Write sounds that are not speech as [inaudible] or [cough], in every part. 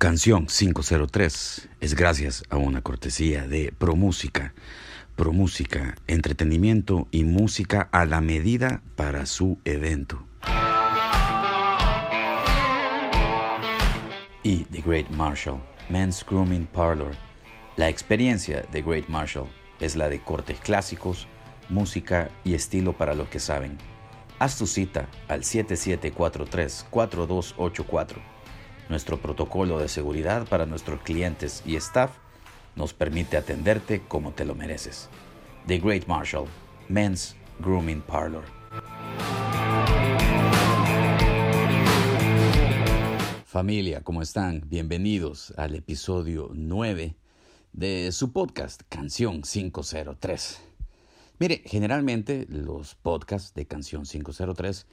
Canción 503 es gracias a una cortesía de ProMúsica. ProMúsica, entretenimiento y música a la medida para su evento. Y The Great Marshall, Men's Grooming Parlor. La experiencia de Great Marshall es la de cortes clásicos, música y estilo para los que saben. Haz tu cita al 7743-4284 nuestro protocolo de seguridad para nuestros clientes y staff nos permite atenderte como te lo mereces. The Great Marshall, Men's Grooming Parlor. Familia, ¿cómo están? Bienvenidos al episodio 9 de su podcast Canción 503. Mire, generalmente los podcasts de Canción 503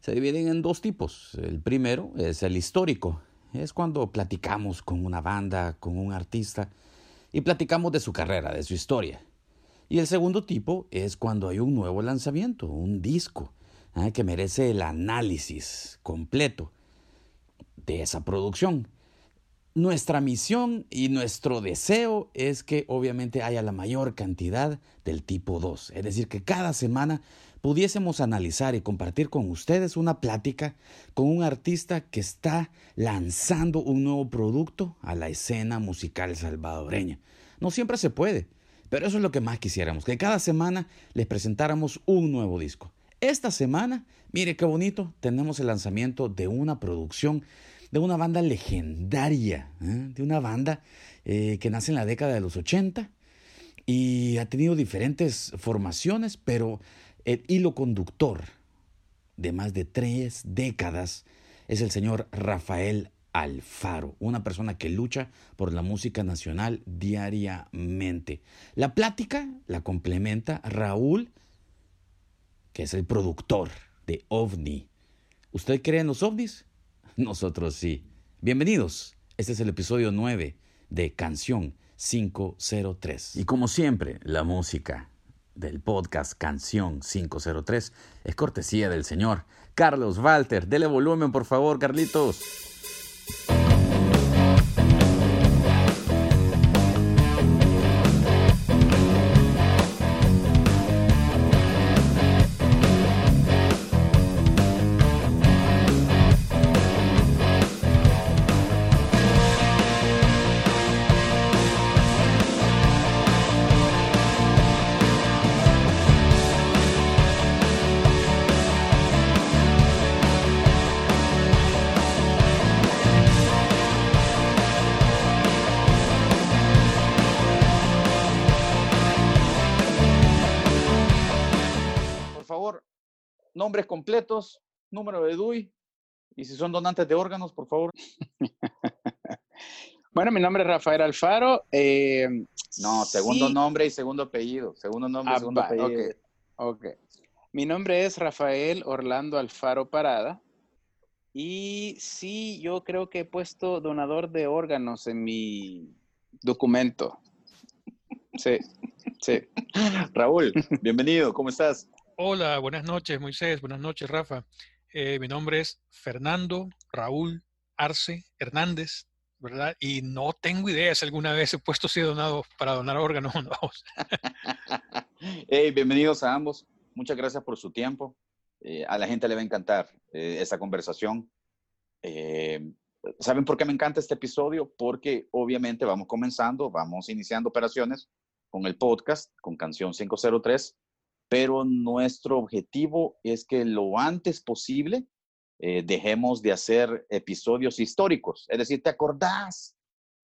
se dividen en dos tipos. El primero es el histórico, es cuando platicamos con una banda, con un artista, y platicamos de su carrera, de su historia. Y el segundo tipo es cuando hay un nuevo lanzamiento, un disco, ¿eh? que merece el análisis completo de esa producción. Nuestra misión y nuestro deseo es que obviamente haya la mayor cantidad del tipo 2, es decir, que cada semana pudiésemos analizar y compartir con ustedes una plática con un artista que está lanzando un nuevo producto a la escena musical salvadoreña. No siempre se puede, pero eso es lo que más quisiéramos, que cada semana les presentáramos un nuevo disco. Esta semana, mire qué bonito, tenemos el lanzamiento de una producción de una banda legendaria, ¿eh? de una banda eh, que nace en la década de los 80 y ha tenido diferentes formaciones, pero el hilo conductor de más de tres décadas es el señor Rafael Alfaro, una persona que lucha por la música nacional diariamente. La plática la complementa Raúl, que es el productor de OVNI. ¿Usted cree en los ovnis? [laughs] Nosotros sí. Bienvenidos. Este es el episodio 9 de Canción 503. Y como siempre, la música del podcast Canción 503 es cortesía del señor Carlos Walter. Dele volumen, por favor, Carlitos. Nombres completos, número de DUI y si son donantes de órganos, por favor. [laughs] bueno, mi nombre es Rafael Alfaro. Eh, no, segundo nombre y segundo apellido. Segundo nombre y ah, segundo apellido. ok. Mi nombre es Rafael Orlando Alfaro Parada. Y sí, yo creo que he puesto donador de órganos en mi documento. Sí, sí. [laughs] Raúl, bienvenido, ¿cómo estás? Hola, buenas noches Moisés, buenas noches Rafa. Eh, mi nombre es Fernando Raúl Arce Hernández, ¿verdad? Y no tengo idea si alguna vez he puesto si donado para donar órganos o no. [laughs] hey, bienvenidos a ambos. Muchas gracias por su tiempo. Eh, a la gente le va a encantar eh, esta conversación. ¿Saben por qué me encanta este episodio? Porque obviamente vamos comenzando, vamos iniciando operaciones con el podcast, con Canción 503 pero nuestro objetivo es que lo antes posible eh, dejemos de hacer episodios históricos. Es decir, ¿te acordás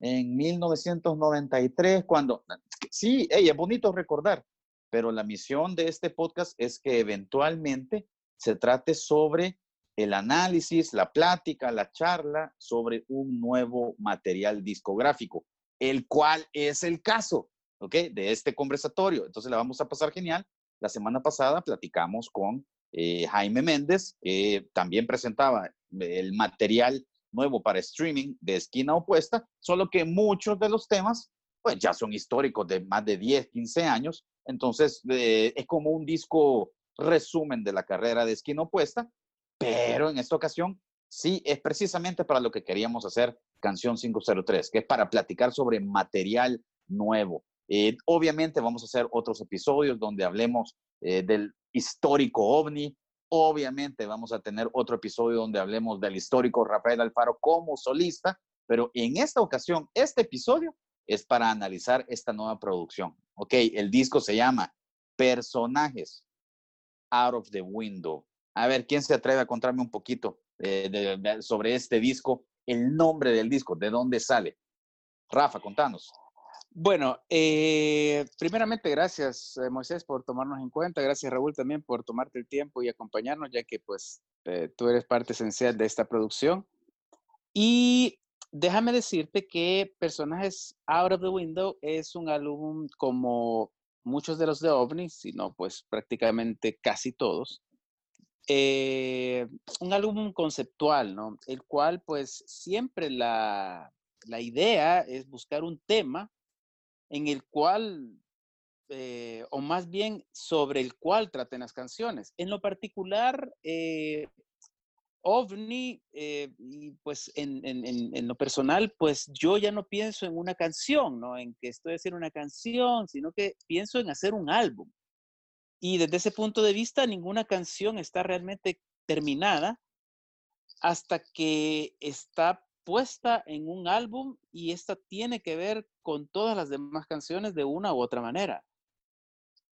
en 1993 cuando... Sí, es bonito recordar, pero la misión de este podcast es que eventualmente se trate sobre el análisis, la plática, la charla sobre un nuevo material discográfico, el cual es el caso, ¿ok? De este conversatorio. Entonces la vamos a pasar genial la semana pasada platicamos con eh, Jaime Méndez, que también presentaba el material nuevo para streaming de Esquina Opuesta, solo que muchos de los temas pues ya son históricos de más de 10, 15 años, entonces eh, es como un disco resumen de la carrera de Esquina Opuesta, pero en esta ocasión Sí, es precisamente para lo que queríamos hacer Canción 503, que es para platicar sobre material nuevo. Eh, obviamente vamos a hacer otros episodios donde hablemos eh, del histórico ovni. Obviamente vamos a tener otro episodio donde hablemos del histórico Rafael Alfaro como solista, pero en esta ocasión, este episodio es para analizar esta nueva producción. Ok, el disco se llama Personajes Out of the Window. A ver, ¿quién se atreve a contarme un poquito eh, sobre este disco? El nombre del disco, ¿de dónde sale? Rafa, contanos. Bueno, eh, primeramente gracias eh, Moisés por tomarnos en cuenta, gracias Raúl también por tomarte el tiempo y acompañarnos, ya que pues tú eres parte esencial de esta producción. Y déjame decirte que Personajes Out of the Window es un álbum como muchos de los de OVNI, sino pues prácticamente casi todos. Eh, un álbum conceptual, ¿no? El cual pues siempre la, la idea es buscar un tema en el cual, eh, o más bien sobre el cual traten las canciones. En lo particular, eh, OVNI, eh, y pues en, lo personal, pues yo ya no pienso en una canción, ¿no? En que estoy haciendo una canción, sino que pienso en hacer un álbum. Y desde ese punto de vista, ninguna canción está realmente terminada hasta que está puesta en un álbum y esta tiene que ver con todas las demás canciones de una u otra manera.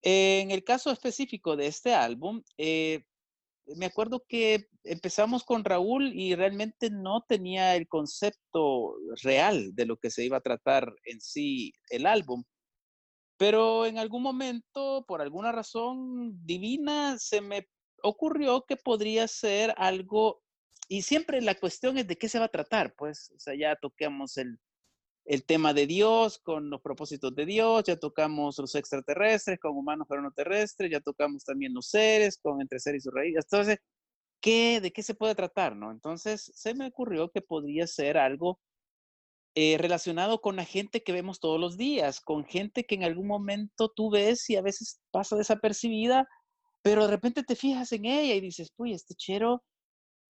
En el caso específico de este álbum, eh, me acuerdo que empezamos con Raúl y realmente no tenía el concepto real de lo que se iba a tratar en sí el álbum. Pero en algún momento, por alguna razón divina, se me ocurrió que podría ser algo, y siempre la cuestión es de qué se va a tratar, pues, ya toquemos el, el tema de Dios con los propósitos de Dios, ya tocamos los extraterrestres con humanos pero no terrestres, ya tocamos también los seres con entre seres y sus raíces. Entonces, ¿qué, ¿de qué se puede tratar? No? Entonces, se me ocurrió que podría ser algo eh, relacionado con la gente que vemos todos los días, con gente que en algún momento tú ves y a veces pasa desapercibida, pero de repente te fijas en ella y dices, uy, este chero,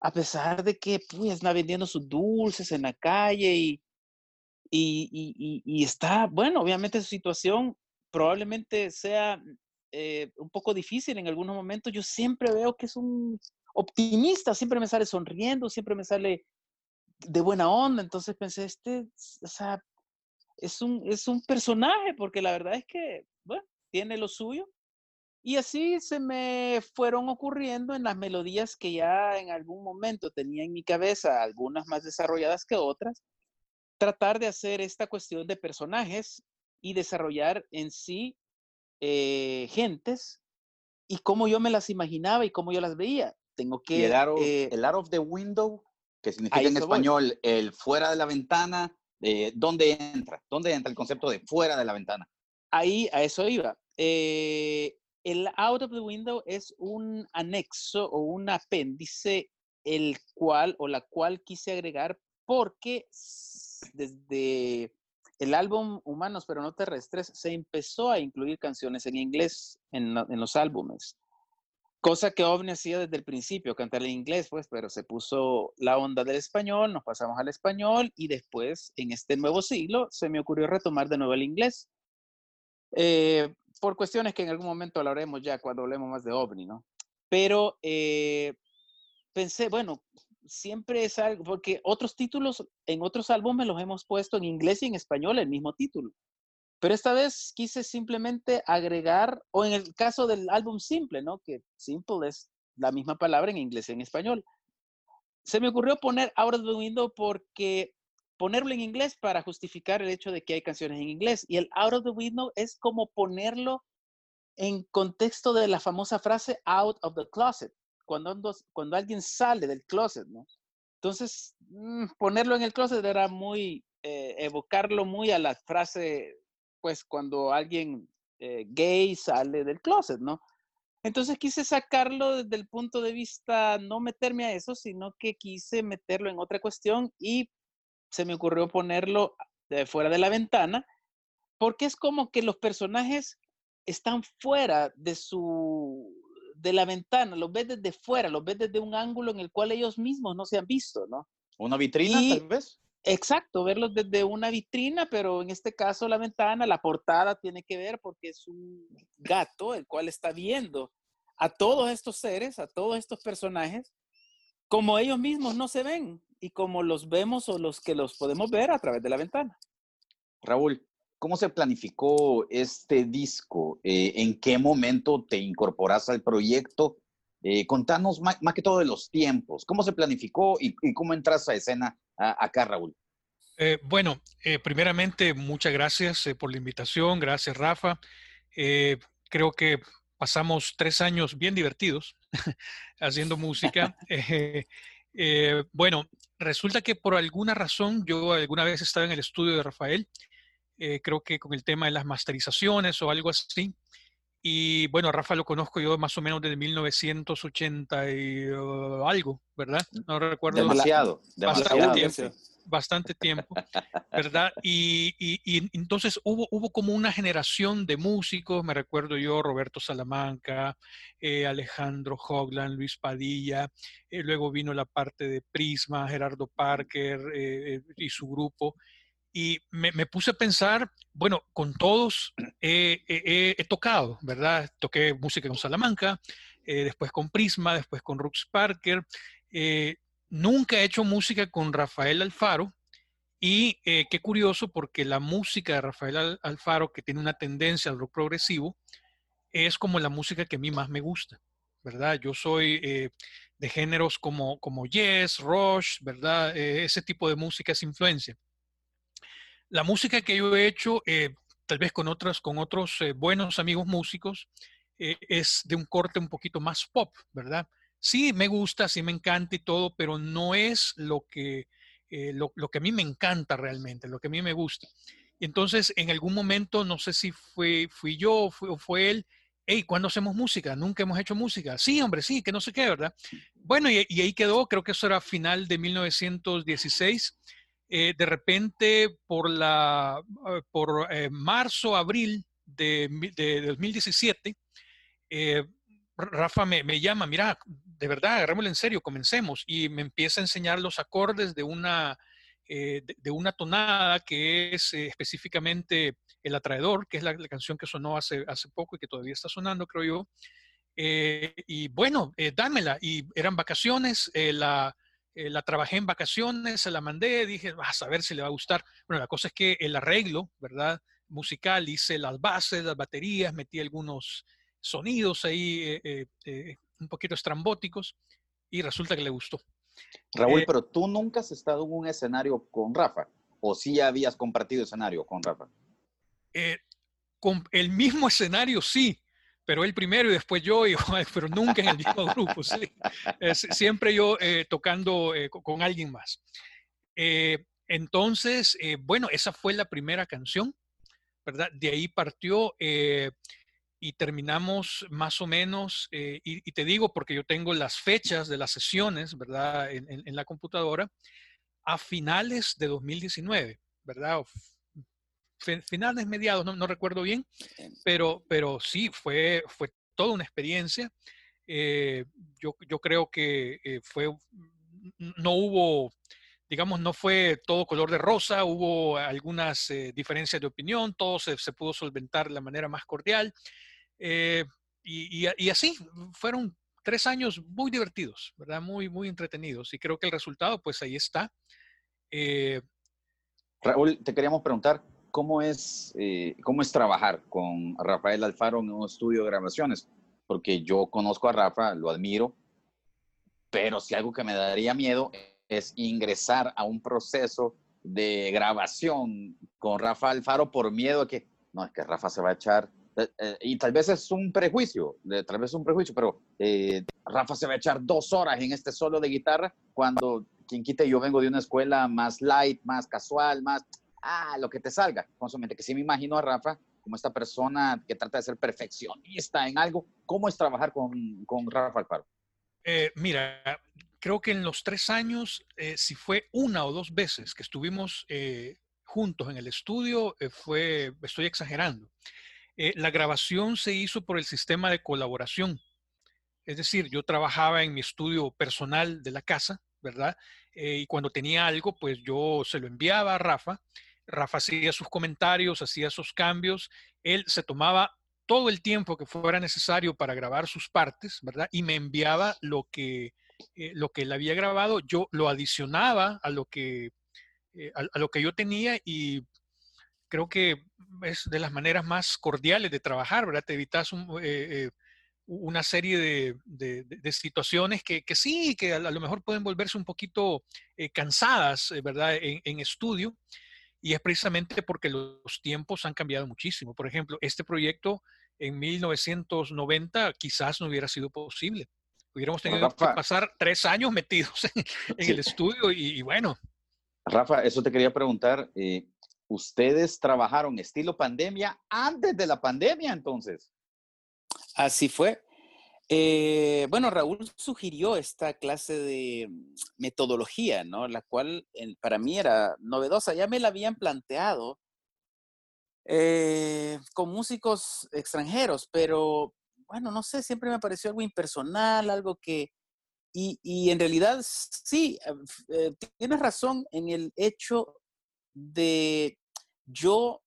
a pesar de que, pues, está vendiendo sus dulces en la calle y y, está, bueno, obviamente su situación probablemente sea eh, un poco difícil en algunos momentos. Yo siempre veo que es un optimista, siempre me sale sonriendo, siempre me sale de buena onda. Entonces pensé, este, o sea, es un, es un personaje, porque la verdad es que, bueno, tiene lo suyo. Y así se me fueron ocurriendo en las melodías que ya en algún momento tenía en mi cabeza, algunas más desarrolladas que otras, tratar de hacer esta cuestión de personajes y desarrollar en sí eh, gentes y cómo yo me las imaginaba y cómo yo las veía. Tengo que... el, out eh of, the window, que significa en español el fuera de la ventana, eh, ¿dónde entra? ¿Dónde entra el concepto de fuera de la ventana? Ahí, a eso iba. El out of the window es un anexo o un apéndice el cual o la cual quise agregar porque desde el álbum Humanos pero no terrestres se empezó a incluir canciones en inglés en, los álbumes. Cosa que OVNI hacía desde el principio, cantar en inglés, pues, pero se puso la onda del español, nos pasamos al español y después, en este nuevo siglo, se me ocurrió retomar de nuevo el inglés. Eh, por cuestiones que en algún momento hablaremos ya cuando hablemos más de OVNI, ¿no? Pero eh, pensé, bueno, siempre es algo, porque otros títulos en otros álbumes los hemos puesto en inglés y en español el mismo título. Pero esta vez quise simplemente agregar, o en el caso del álbum simple, ¿no? Que simple es la misma palabra en inglés y en español. Se me ocurrió poner Out of the Window porque ponerlo en inglés para justificar el hecho de que hay canciones en inglés. Y el Out of the Window es como ponerlo en contexto de la famosa frase Out of the Closet cuando, cuando alguien sale del closet, ¿no? Entonces, mm, ponerlo en el closet era muy, eh, evocarlo muy a la frase, pues cuando alguien eh, gay sale del closet, ¿no? Entonces quise sacarlo desde el punto de vista, no meterme a eso, sino que quise meterlo en otra cuestión y se me ocurrió ponerlo de fuera de la ventana, porque es como que los personajes están fuera de su de la ventana, los ves desde fuera, los ves desde un ángulo en el cual ellos mismos no se han visto, ¿no? Una vitrina, tal vez. Exacto, verlos desde una vitrina, pero en este caso la ventana, la portada tiene que ver porque es un gato el cual está viendo a todos estos seres, a todos estos personajes, como ellos mismos no se ven y como los vemos o los que los podemos ver a través de la ventana. Raúl, ¿cómo se planificó este disco? Eh, ¿En qué momento te incorporas al proyecto? Eh, contanos más, que todo de los tiempos. ¿Cómo se planificó y, cómo entras a escena acá, Raúl? Eh, bueno, eh, primeramente, muchas gracias por la invitación. Gracias, Rafa. creo que pasamos tres años bien divertidos [laughs] haciendo [laughs] música. Bueno, resulta que por alguna razón yo alguna vez estaba en el estudio de Rafael, creo que con el tema de las masterizaciones o algo así, y bueno, Rafa lo conozco yo más o menos desde 1980 y uh, algo, ¿verdad? Mm, no recuerdo. Demasiado, bastante tiempo. Bastante tiempo, ¿verdad? Y, y, entonces hubo, hubo como una generación de músicos, me recuerdo yo, Roberto Salamanca, eh, Alejandro Hogland, Luis Padilla, eh, luego vino la parte de Prisma, Gerardo Parker eh, y su grupo, y me, puse a pensar, bueno, con todos he tocado, ¿verdad? Toqué música con Salamanca, después con Prisma, después con Rux Parker. Eh, nunca he hecho música con Rafael Alfaro y eh, qué curioso porque la música de Rafael Alfaro, que tiene una tendencia al rock progresivo, es como la música que a mí más me gusta, ¿verdad? Yo soy de géneros como, como Yes, Rush, ¿verdad? ese tipo de música es influencia. La música que yo he hecho, eh, tal vez con, otras, con otros eh, buenos amigos músicos, eh, es de un corte un poquito más pop, ¿verdad? Sí, me gusta, sí me encanta y todo, pero no es lo que, lo, que a mí me encanta realmente, lo que a mí me gusta. Y entonces, en algún momento, no sé si fue, fui yo o fue, él, hey, ¿cuándo hacemos música? Nunca hemos hecho música. Sí, hombre, sí, que no sé qué, ¿verdad? Bueno, y, ahí quedó, creo que eso era final de 1916. Eh, de repente por, la, ah, por eh, marzo, abril de, 2017, eh, Rafa me, llama, mira, de verdad, agarrémoslo en serio, comencemos. Y me empieza a enseñar los acordes de una, de, una tonada que es específicamente El Atraedor, que es la, canción que sonó hace, hace poco y que todavía está sonando, creo yo. y bueno, dámela. Y eran vacaciones, la, eh, la trabajé en vacaciones, se la mandé, dije, vas a ver si le va a gustar. Bueno, la cosa es que el arreglo, ¿verdad? Musical, hice las bases, las baterías, metí algunos sonidos ahí eh, eh, un poquito estrambóticos y resulta que le gustó. Raúl, pero tú nunca has estado en un escenario con Rafa, o sí habías compartido escenario con Rafa. con el mismo escenario, sí, pero él primero y después yo, [laughs] y, pero nunca en el mismo grupo, ¿sí? siempre yo eh, tocando eh, con, alguien más. Eh, entonces, bueno, esa fue la primera canción, ¿verdad? De ahí partió y terminamos más o menos, y, te digo porque yo tengo las fechas de las sesiones, ¿verdad? En, en la computadora, a finales de 2019, ¿verdad? finales, mediados, no, recuerdo bien, pero, pero sí, fue, fue toda una experiencia. Eh, yo, yo, creo que eh, fue, no hubo, digamos, no fue todo color de rosa, hubo algunas eh, diferencias de opinión, todo se, se, pudo solventar de la manera más cordial. Y, y, así, fueron tres años muy divertidos, ¿verdad? Muy, muy entretenidos. Y creo que el resultado, pues ahí está. Raúl, te queríamos preguntar, ¿cómo es, eh, ¿cómo es trabajar con Rafael Alfaro en un estudio de grabaciones? Porque yo conozco a Rafa, lo admiro, pero si algo que me daría miedo es ingresar a un proceso de grabación con Rafa Alfaro por miedo a que, no, es que Rafa se va a echar, eh, eh, y tal vez es un prejuicio, tal vez es un prejuicio, pero Rafa se va a echar dos horas en este solo de guitarra cuando, quien quite, yo vengo de una escuela más light, más casual, más, ah, lo que te salga, con su mente, que sí me imagino a Rafa como esta persona que trata de ser perfeccionista en algo. ¿Cómo es trabajar con, con Rafa Alfaro? Eh, mira, creo que en los tres años, eh, si fue una o dos veces que estuvimos eh, juntos en el estudio, fue, estoy exagerando. La grabación se hizo por el sistema de colaboración. Es decir, yo trabajaba en mi estudio personal de la casa, ¿verdad? Eh, y cuando tenía algo, pues yo se lo enviaba a Rafa. Rafa hacía sus comentarios, hacía sus cambios. Él se tomaba todo el tiempo que fuera necesario para grabar sus partes, ¿verdad? Y me enviaba lo que, eh, lo que él había grabado. Yo lo adicionaba a lo que, eh, a, lo que yo tenía y creo que es de las maneras más cordiales de trabajar, ¿verdad? Te evitas una serie de, situaciones que, sí, que a, lo mejor pueden volverse un poquito cansadas, ¿verdad? en estudio y es precisamente porque los tiempos han cambiado muchísimo. Por ejemplo, este proyecto en 1990 quizás no hubiera sido posible. Hubiéramos tenido que pasar tres años metidos en, el estudio y, bueno. Rafa, eso te quería preguntar. Eh, ¿Ustedes trabajaron estilo pandemia antes de la pandemia entonces? Así fue. Eh, bueno, Raúl sugirió esta clase de metodología, ¿no? La cual para mí era novedosa. Ya me la habían planteado eh, con músicos extranjeros, pero bueno, no sé, siempre me pareció algo impersonal, algo que... Y, en realidad sí, eh, tienes razón en el hecho de yo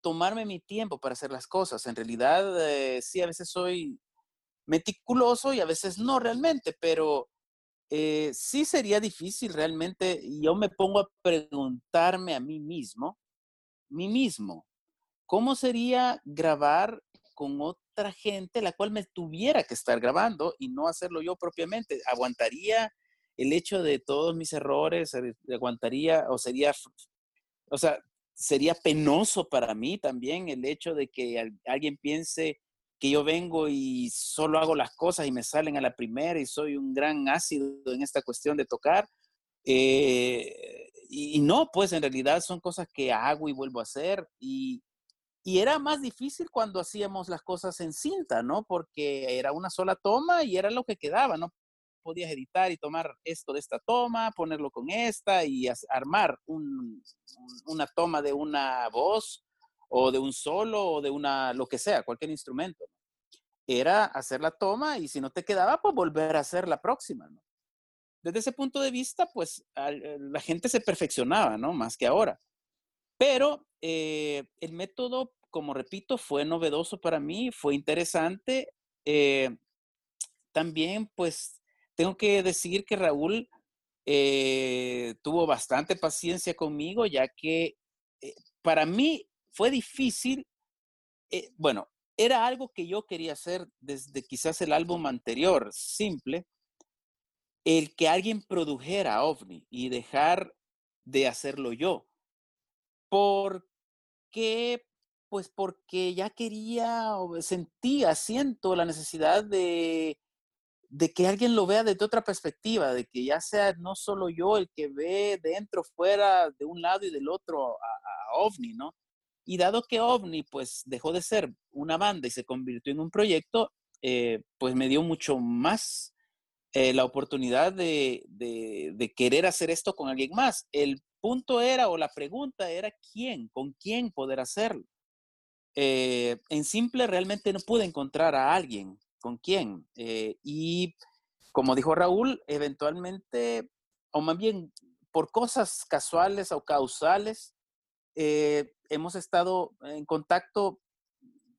tomarme mi tiempo para hacer las cosas. En realidad, sí, a veces soy meticuloso y a veces no realmente, pero eh, sí sería difícil realmente. Yo me pongo a preguntarme a mí mismo, mí mismo, ¿cómo sería grabar con otra gente la cual me tuviera que estar grabando y no hacerlo yo propiamente? ¿Aguantaría el hecho de todos mis errores? ¿Aguantaría o sería, o sea, sería penoso para mí también el hecho de que alguien piense que yo vengo y solo hago las cosas y me salen a la primera y soy un gran ácido en esta cuestión de tocar. Eh, y, no, pues en realidad son cosas que hago y vuelvo a hacer. Y, y era más difícil cuando hacíamos las cosas en cinta, ¿no? Porque era una sola toma y era lo que quedaba, ¿no? Podías editar y tomar esto de esta toma, ponerlo con esta y armar una toma de una voz o de un solo o de una, lo que sea, cualquier instrumento era hacer la toma y si no te quedaba, pues volver a hacer la próxima. Desde ese punto de vista, pues eh, la gente se perfeccionaba, ¿no? Más que ahora. Pero eh, el método, como repito, fue novedoso para mí, fue interesante. Eh, también, pues, tengo que decir que Raúl tuvo bastante paciencia conmigo, ya que para mí fue difícil, bueno, era algo que yo quería hacer desde quizás el álbum anterior, simple, el que alguien produjera OVNI y dejar de hacerlo yo. ¿Por qué? Pues porque ya quería sentía, siento la necesidad de, de que alguien lo vea desde otra perspectiva, de que ya sea no solo yo el que ve dentro, fuera, de un lado y del otro a, a OVNI, ¿no? Y dado que OVNI pues dejó de ser una banda y se convirtió en un proyecto, eh, pues me dio mucho más eh, la oportunidad de, querer hacer esto con alguien más. El punto era, o la pregunta era, ¿quién? ¿Con quién poder hacerlo? Eh, en simple realmente no pude encontrar a alguien con quién. y como dijo Raúl, eventualmente, o más bien por cosas casuales o causales, eh, hemos estado en contacto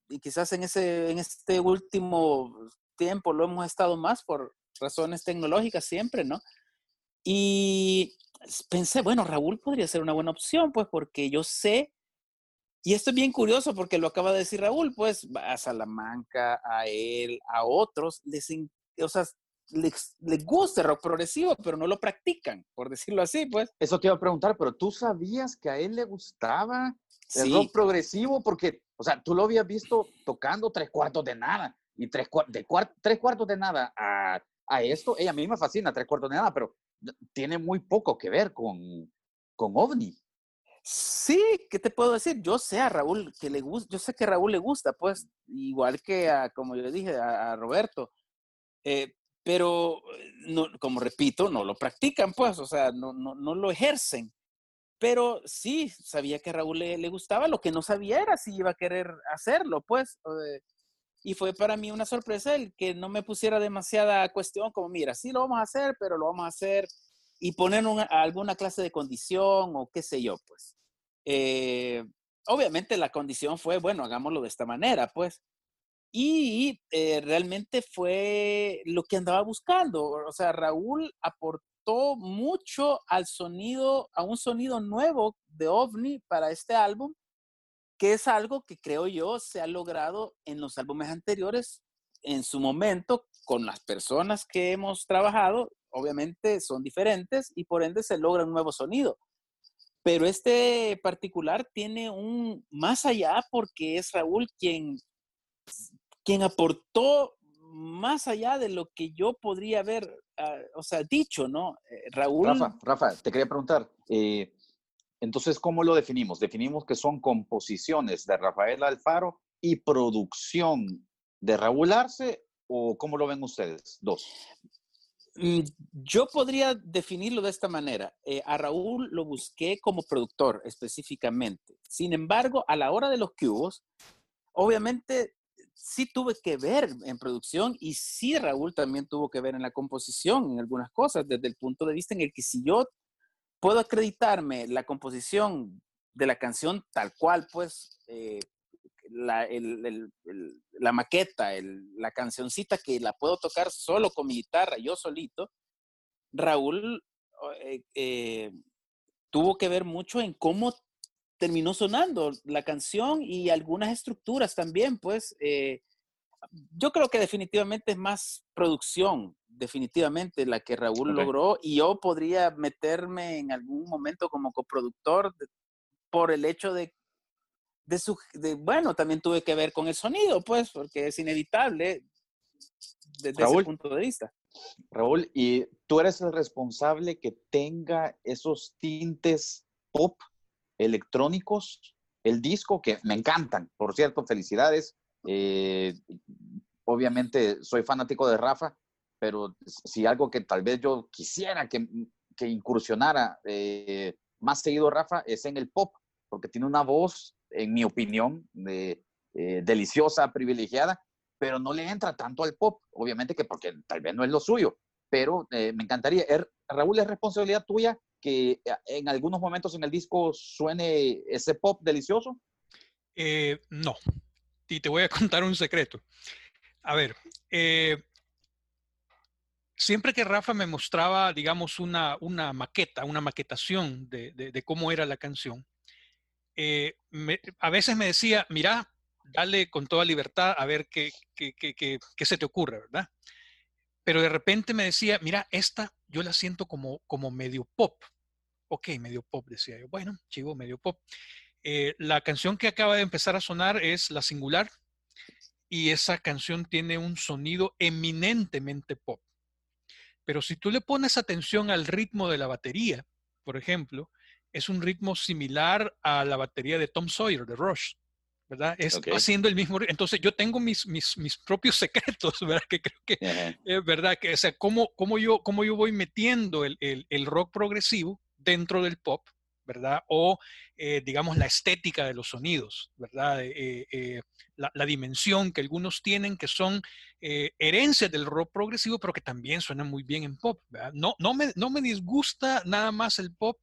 y quizás en, ese, en este último tiempo lo hemos estado más por razones tecnológicas siempre, ¿no? Y pensé, bueno, Raúl podría ser una buena opción, pues porque yo sé, y esto es bien curioso porque lo acaba de decir Raúl, pues a Salamanca, a él, a otros, les, o sea, les, gusta el rock progresivo, pero no lo practican, por decirlo así, pues. Eso te iba a preguntar, pero tú sabías que a él le gustaba el rock progresivo porque, o sea, tú lo habías visto tocando tres cuartos de nada y tres, de tres cuartos de nada a, a esto, ella a mí me fascina tres cuartos de nada, pero tiene muy poco que ver con, con OVNI. Sí, ¿qué te puedo decir? Yo sé a Raúl que le gusta, yo sé que Raúl le gusta, pues, igual que a, como yo le dije, a, Roberto. Eh, pero, como repito, no lo practican, pues, o sea, no, no, no lo ejercen. Pero sí, sabía que Raúl le, gustaba, lo que no sabía era si iba a querer hacerlo, pues. Y fue para mí una sorpresa el que no me pusiera demasiada cuestión como, mira, sí lo vamos a hacer, pero lo vamos a hacer y poner alguna clase de condición o qué sé yo, pues. Eh, obviamente la condición fue, bueno, hagámoslo de esta manera, pues. Y eh, realmente fue lo que andaba buscando. O sea, Raúl aportó mucho al sonido, a un sonido nuevo de OVNI para este álbum, que es algo que creo yo se ha logrado en los álbumes anteriores en su momento con las personas que hemos trabajado. Obviamente son diferentes y por ende se logra un nuevo sonido. Pero este particular tiene un más allá porque es Raúl quien quien aportó más allá de lo que yo podría haber, ah, o sea, dicho, ¿no? Eh, Raúl. Rafa, Rafa, te quería preguntar, eh, entonces, ¿cómo lo definimos? Definimos que son composiciones de Rafael Alfaro y producción de Raúl Arce, o cómo lo ven ustedes? Dos. Mm, yo podría definirlo de esta manera. Eh, a Raúl lo busqué como productor específicamente. Sin embargo, a la hora de los cubos, obviamente sí tuve que ver en producción y sí Raúl también tuvo que ver en la composición, en algunas cosas, desde el punto de vista en el que si yo puedo acreditarme la composición de la canción tal cual, pues eh, la, la, maqueta, la cancioncita que la puedo tocar solo con mi guitarra, yo solito, Raúl eh, eh, tuvo que ver mucho en cómo terminó sonando la canción y algunas estructuras también, pues eh, yo creo que definitivamente es más producción, definitivamente la que Raúl logró y yo podría meterme en algún momento como coproductor por el hecho de, de, su, de, bueno, también tuve que ver con el sonido, pues, porque es inevitable desde ese punto de vista. Raúl, ¿y tú eres el responsable que tenga esos tintes pop electrónicos, el disco, que me encantan, por cierto, felicidades. Eh, obviamente soy fanático de Rafa, pero si algo que tal vez yo quisiera que, que incursionara eh, más seguido Rafa es en el pop, porque tiene una voz, en mi opinión, de, eh, deliciosa, privilegiada, pero no le entra tanto al pop, obviamente que porque tal vez no es lo suyo, pero me encantaría. Er, Raúl, ¿es responsabilidad tuya que eh, en algunos momentos en el disco suene ese pop delicioso? Eh, no. Y te voy a [laughs] contar un secreto. A ver, eh, siempre que Rafa me mostraba, digamos, una, una maqueta, una maquetación de, cómo era la canción, a veces me decía, mira, dale con toda libertad a ver qué, se te ocurre, ¿verdad? Pero de repente me decía, mira, esta yo la siento como, como medio pop ok, medio pop, decía yo. Bueno, chivo, medio pop. Eh, la canción que acaba de empezar a sonar es La Singular y esa canción tiene un sonido eminentemente pop. Pero si tú le pones atención al ritmo de la batería, por ejemplo, es un ritmo similar a la batería de Tom Sawyer, de Rush, ¿verdad? Es haciendo el mismo Entonces yo tengo mis, mis, mis, propios [laughs] secretos, ¿verdad? Que creo que, es ¿verdad? Que, o sea, cómo, cómo, yo, cómo yo voy metiendo el, el, el rock progresivo dentro del pop, ¿verdad? O, eh, digamos, la estética de los sonidos, ¿verdad? Eh, eh, la, dimensión que algunos tienen, que son herencias del rock progresivo, pero que también suenan muy bien en pop, ¿verdad? No, no, me, no me disgusta nada más el pop,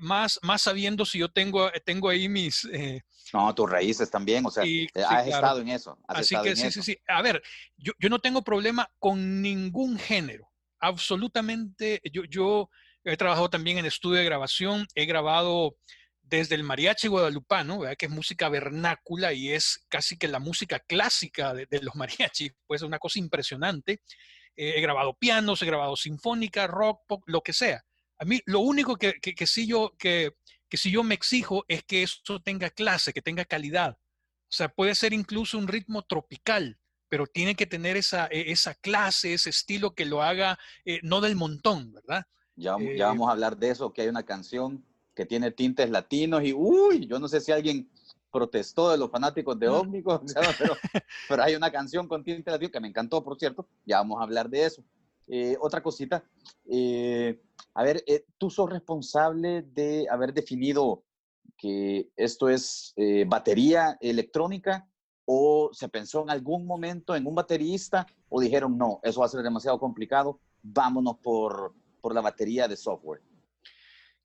más, más sabiendo si yo tengo, tengo ahí mis... no, tus raíces también, o sea, has estado en eso. Así que sí, sí, sí. A ver, yo, yo no tengo problema con ningún género, absolutamente, yo... yo He trabajado también en estudio de grabación, he grabado desde el mariachi guadalupano, que es música vernácula y es casi que la música clásica de, los [laughs] mariachis, pues es una cosa impresionante. Eh, he grabado pianos, he grabado sinfónica, rock, pop, lo que sea. A mí lo único que, que, sí yo, que, que sí yo me exijo es que eso tenga clase, que tenga calidad. O sea, puede ser incluso un ritmo tropical, pero tiene que tener esa, e, esa clase, ese estilo que lo haga eh, no del montón, ¿verdad? Ya, ya eh, vamos a hablar de eso, que hay una canción que tiene tintes latinos y, uy, yo no sé si alguien protestó de los fanáticos de Ómnicos, [laughs] pero, pero, hay una canción con tintes latinos que me encantó, por cierto, ya vamos a hablar de eso. Eh, otra cosita, eh, a ver, tú sos responsable de haber definido que esto es batería electrónica o se pensó en algún momento en un baterista o dijeron, no, eso va a ser demasiado complicado, vámonos por, por la batería de software?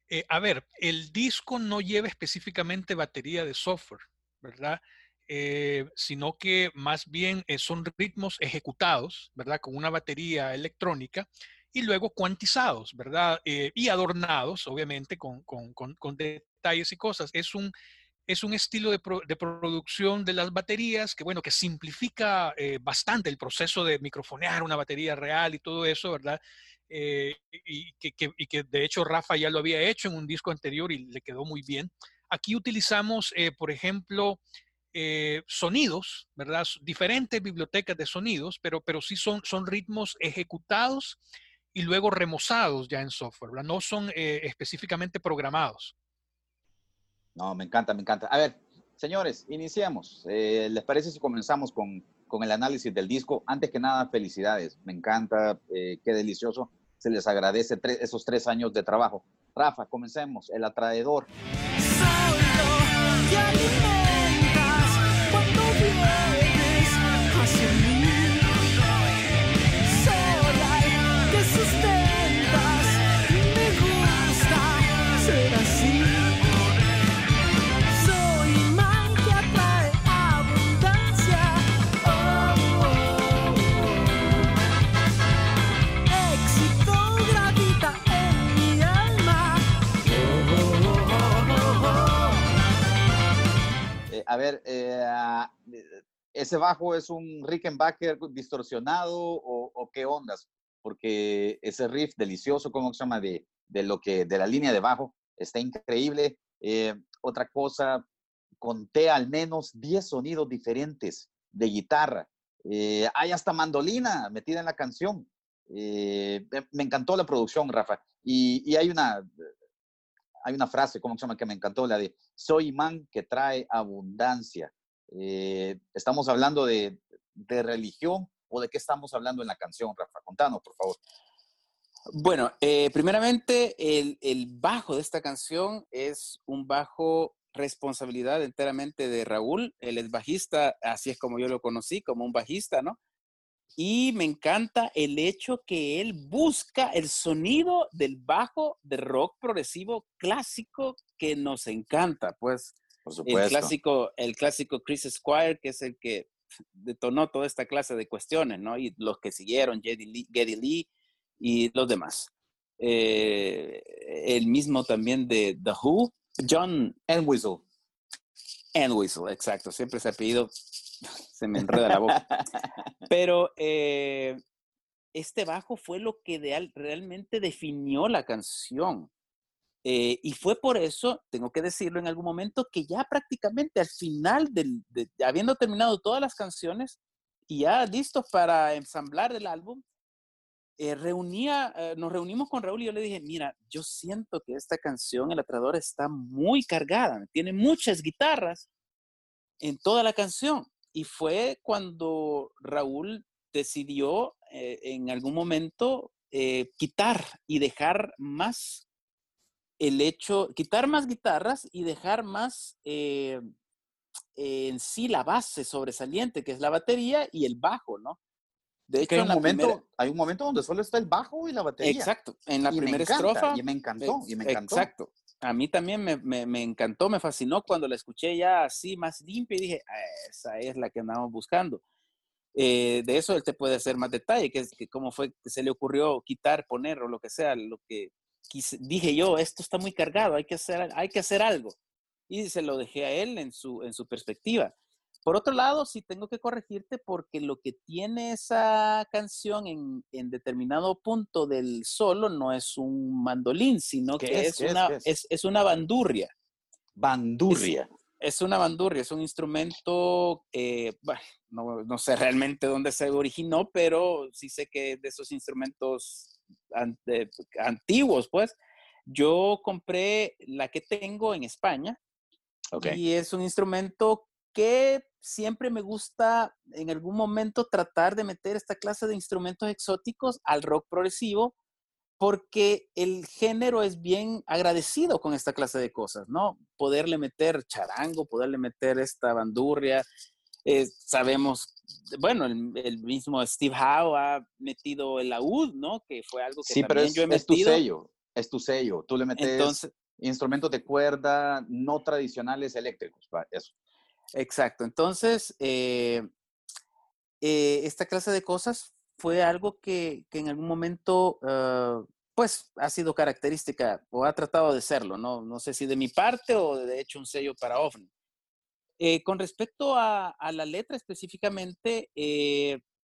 Eh, a ver, el disco no lleva específicamente batería de software, ¿verdad? Eh, sino que más bien eh, son ritmos ejecutados, ¿verdad? Con una batería electrónica y luego cuantizados, ¿verdad? y adornados, obviamente, con, con, con, detalles y cosas. Es un, es un estilo de, de, producción de las baterías que, bueno, que simplifica bastante el proceso de microfonear una batería real y todo eso, ¿verdad? Eh, y, que, de hecho Rafa ya lo había hecho en un disco anterior y le quedó muy bien. Aquí utilizamos, eh, por ejemplo, eh, sonidos, ¿verdad? Diferentes bibliotecas de sonidos, pero, pero sí son, son ritmos ejecutados y luego remozados ya en software, ¿verdad? No son específicamente programados. No, me encanta, me encanta. A ver, señores, iniciamos. ¿Les parece si comenzamos con con el análisis del disco. Antes que nada, felicidades. Me encanta, eh, qué delicioso. Se les agradece esos tres años de trabajo. Rafa, comencemos. El atraedor. A ver, eh, ah, ¿ese bajo es un Rickenbacker distorsionado o, qué ondas? Porque ese riff delicioso, ¿cómo se llama? De, de, lo que, de la línea de bajo, está increíble. Eh, otra cosa, conté al menos 10 sonidos diferentes de guitarra. Eh, hay hasta mandolina metida en la canción. me encantó la producción, Rafa. Y hay una, hay una frase, ¿cómo se llama? Que me encantó, la de soy imán que trae abundancia. Eh, ¿Estamos hablando de, religión o de qué estamos hablando en la canción, Rafa? Contanos, por favor. Bueno, eh, primeramente, el, el, bajo de esta canción es un bajo responsabilidad enteramente de Raúl. Él es bajista, así es como yo lo conocí, como un bajista, ¿no? Y me encanta el hecho que él busca el sonido del bajo de rock progresivo clásico que nos encanta, pues. El clásico, el clásico Chris Squire, que es el que detonó toda esta clase de cuestiones, ¿no? Y los que siguieron, Geddy Lee, y los demás. Eh, el mismo también de The Who, John Entwistle. Entwistle, exacto. Siempre se ha pedido [laughs] se me enreda la boca. [laughs] Pero eh, este bajo fue lo que realmente definió la canción. Eh, y fue por eso, tengo que decirlo en algún momento, que ya prácticamente al final, del, de, habiendo terminado todas las canciones y ya listos para ensamblar el álbum, eh, reunía, nos reunimos con Raúl y yo le dije, mira, yo siento que esta canción, El Atrador, está muy cargada, tiene muchas guitarras en toda la canción. Y fue cuando Raúl decidió eh, en algún momento eh, quitar y dejar más el hecho, quitar más guitarras y dejar más eh, en sí la base sobresaliente, que es la batería y el bajo, ¿no? De hecho, hay un, momento, hay un momento donde solo está el bajo y la batería. Exacto, en la primera estrofa. Y me encantó, y me encantó. Exacto, a mí también me, encantó, me fascinó cuando la escuché ya así más limpia y dije, ah, esa es la que andamos buscando. Eh, de eso él te puede hacer más detalle, que que cómo fue que se le ocurrió quitar, poner o lo que sea, lo que dije yo, esto está muy cargado, hay que hacer, hay que hacer algo. Y se lo dejé a él en su, en su perspectiva. Por otro lado, sí tengo que corregirte porque lo que tiene esa canción en, determinado punto del solo no es un mandolín, sino que es, una, es? una bandurria. Bandurria. Es, una bandurria, es un instrumento, eh, no, sé realmente dónde se originó, pero sí sé que de esos instrumentos antiguos, pues, yo compré la que tengo en España. Y es un instrumento que siempre me gusta en algún momento tratar de meter esta clase de instrumentos exóticos al rock progresivo porque el género es bien agradecido con esta clase de cosas, ¿no? Poderle meter charango, poderle meter esta bandurria, Eh, sabemos, bueno, el, mismo Steve Howe ha metido el laúd, ¿no? Que fue algo que sí, también pero es, yo he metido. es tu sello, es tu sello. Tú le metes Entonces, instrumentos de cuerda no tradicionales eléctricos, eso. Exacto. Entonces, eh, eh, esta clase de cosas fue algo que, que en algún momento, uh, pues, ha sido característica o ha tratado de serlo, ¿no? No sé si de mi parte o de hecho un sello para OVNI. Eh, con respecto a, la letra específicamente,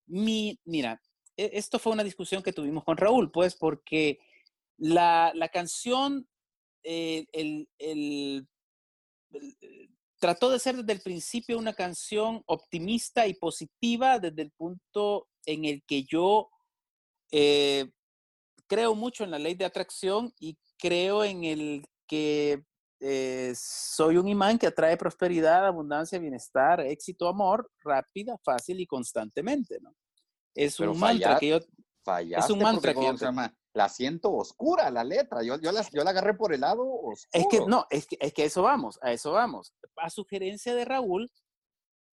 mi, mira, e, esto fue una discusión que tuvimos con Raúl, pues, porque la, la canción, el, trató de ser desde el principio una canción optimista y positiva desde el punto en el que yo creo mucho en la ley de atracción y creo en el que eh, soy un imán que atrae prosperidad, abundancia, bienestar, éxito, amor, rápida, fácil y constantemente, ¿no? Es un mantra que yo... es un mantra que yo... La siento oscura la letra, yo, yo, la, yo la agarré por el lado oscuro. Es que no, es que, es que a eso vamos, a eso vamos. A sugerencia de Raúl,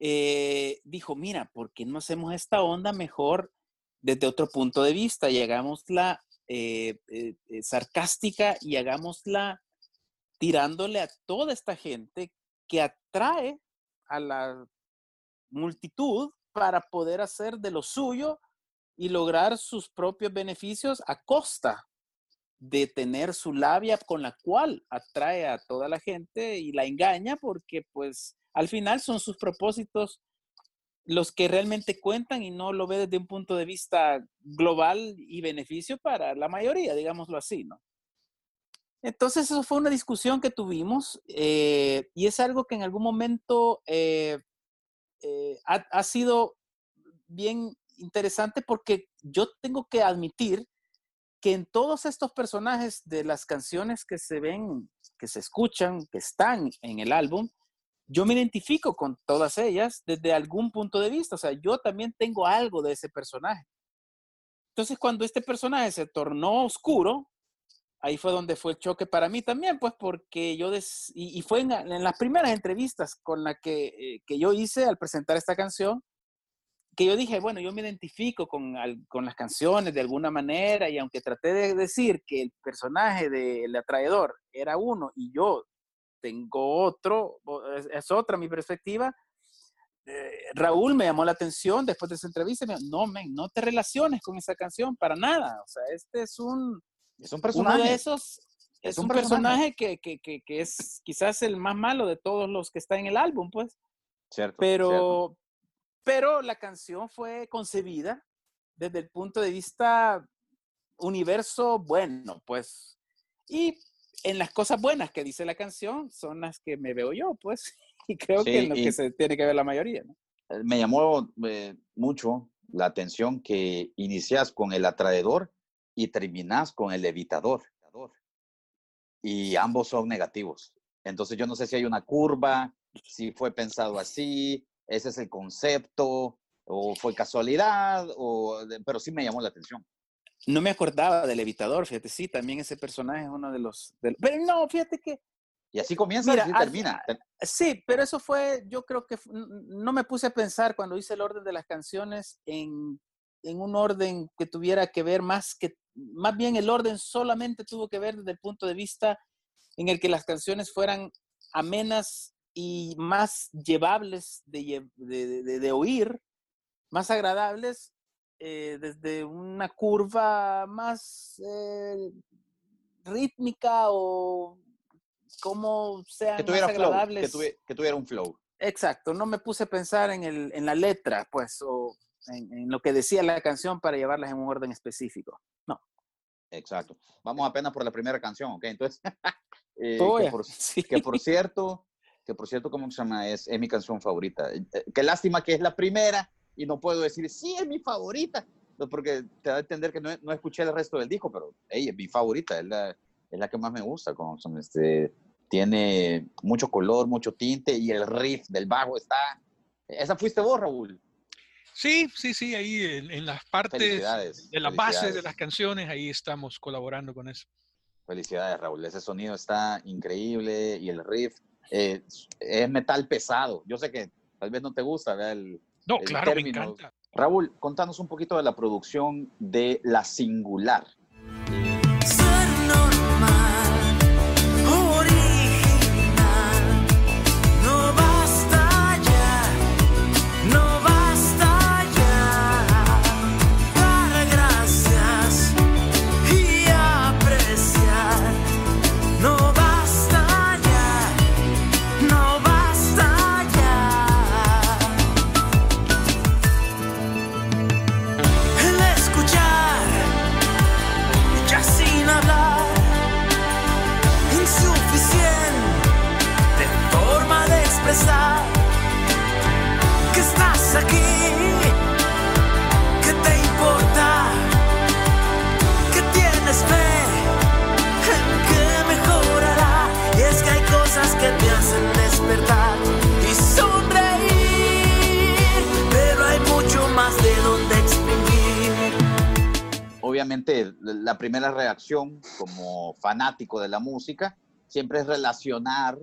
eh, dijo, mira, ¿por qué no hacemos esta onda mejor desde otro punto de vista y hagámosla eh, eh, sarcástica y hagámosla tirándole a toda esta gente que atrae a la multitud para poder hacer de lo suyo y lograr sus propios beneficios a costa de tener su labia con la cual atrae a toda la gente y la engaña porque pues al final son sus propósitos los que realmente cuentan y no lo ve desde un punto de vista global y beneficio para la mayoría, digámoslo así, ¿no? Entonces, eso fue una discusión que tuvimos eh, y es algo que en algún momento eh, eh, ha, ha, sido bien interesante porque yo tengo que admitir que en todos estos personajes de las canciones que se ven, que se escuchan, que están en el álbum, yo me identifico con todas ellas desde algún punto de vista. O sea, yo también tengo algo de ese personaje. Entonces, cuando este personaje se tornó oscuro, ahí fue donde fue el choque para mí también, pues porque yo, des, y, fue en, en, las primeras entrevistas con las que, eh, que, yo hice al presentar esta canción, que yo dije, bueno, yo me identifico con, con las canciones de alguna manera, y aunque traté de decir que el personaje del de, atraedor era uno y yo tengo otro, es, es otra mi perspectiva, eh, Raúl me llamó la atención después de esa entrevista, me dijo, no, men, no te relaciones con esa canción para nada, o sea, este es un es un personaje. Uno de esos es, es un, un, personaje, personaje que, que, que, es quizás el más malo de todos los que está en el álbum, pues. Cierto. Pero, cierto. Pero la canción fue concebida desde el punto de vista universo bueno, pues. Y en las cosas buenas que dice la canción son las que me veo yo, pues. [laughs] Y creo sí, que en lo que se tiene que ver la mayoría, ¿no? Me llamó eh, mucho la atención que inicias con el atraedor y terminas con el evitador. Y ambos son negativos. Entonces yo no sé si hay una curva, si fue pensado así, ese es el concepto, o fue casualidad, o, pero sí me llamó la atención. No me acordaba del evitador, fíjate, sí, también ese personaje es uno de los... De, pero no, fíjate que... Y así comienza Mira, y así termina. Sí, pero eso fue, yo creo que no me puse a pensar cuando hice el orden de las canciones en, en un orden que tuviera que ver más que más bien el orden solamente tuvo que ver desde el punto de vista en el que las canciones fueran amenas y más llevables de, de, de, de oír, más agradables, eh, desde una curva más eh, rítmica o como sean que tuviera más agradables. Flow, que, que, tuviera un flow. Exacto, no me puse a pensar en, el, en la letra, pues, o en, en, lo que decía la canción para llevarlas en un orden específico. No. Exacto. Vamos apenas por la primera canción, ¿ok? Entonces, [laughs] eh, que, por, [laughs] sí. que, por, cierto, que por cierto, ¿cómo se llama? Es, es mi canción favorita. Eh, qué lástima que es la primera y no puedo decir, sí, es mi favorita, porque te da a entender que no, no escuché el resto del disco, pero ella es mi favorita, es la, es la que más me gusta. Como, este, tiene mucho color, mucho tinte y el riff del bajo está... Esa fuiste vos, Raúl. Sí, sí, sí, ahí en, en las partes de las bases de las canciones, ahí estamos colaborando con eso. Felicidades, Raúl. Ese sonido está increíble y el riff eh, es metal pesado. Yo sé que tal vez no te gusta, ¿verdad? El, no, el claro, me término. encanta. Raúl, contanos un poquito de la producción de La Singular. Obviamente, la primera reacción como fanático de la música siempre es relacionar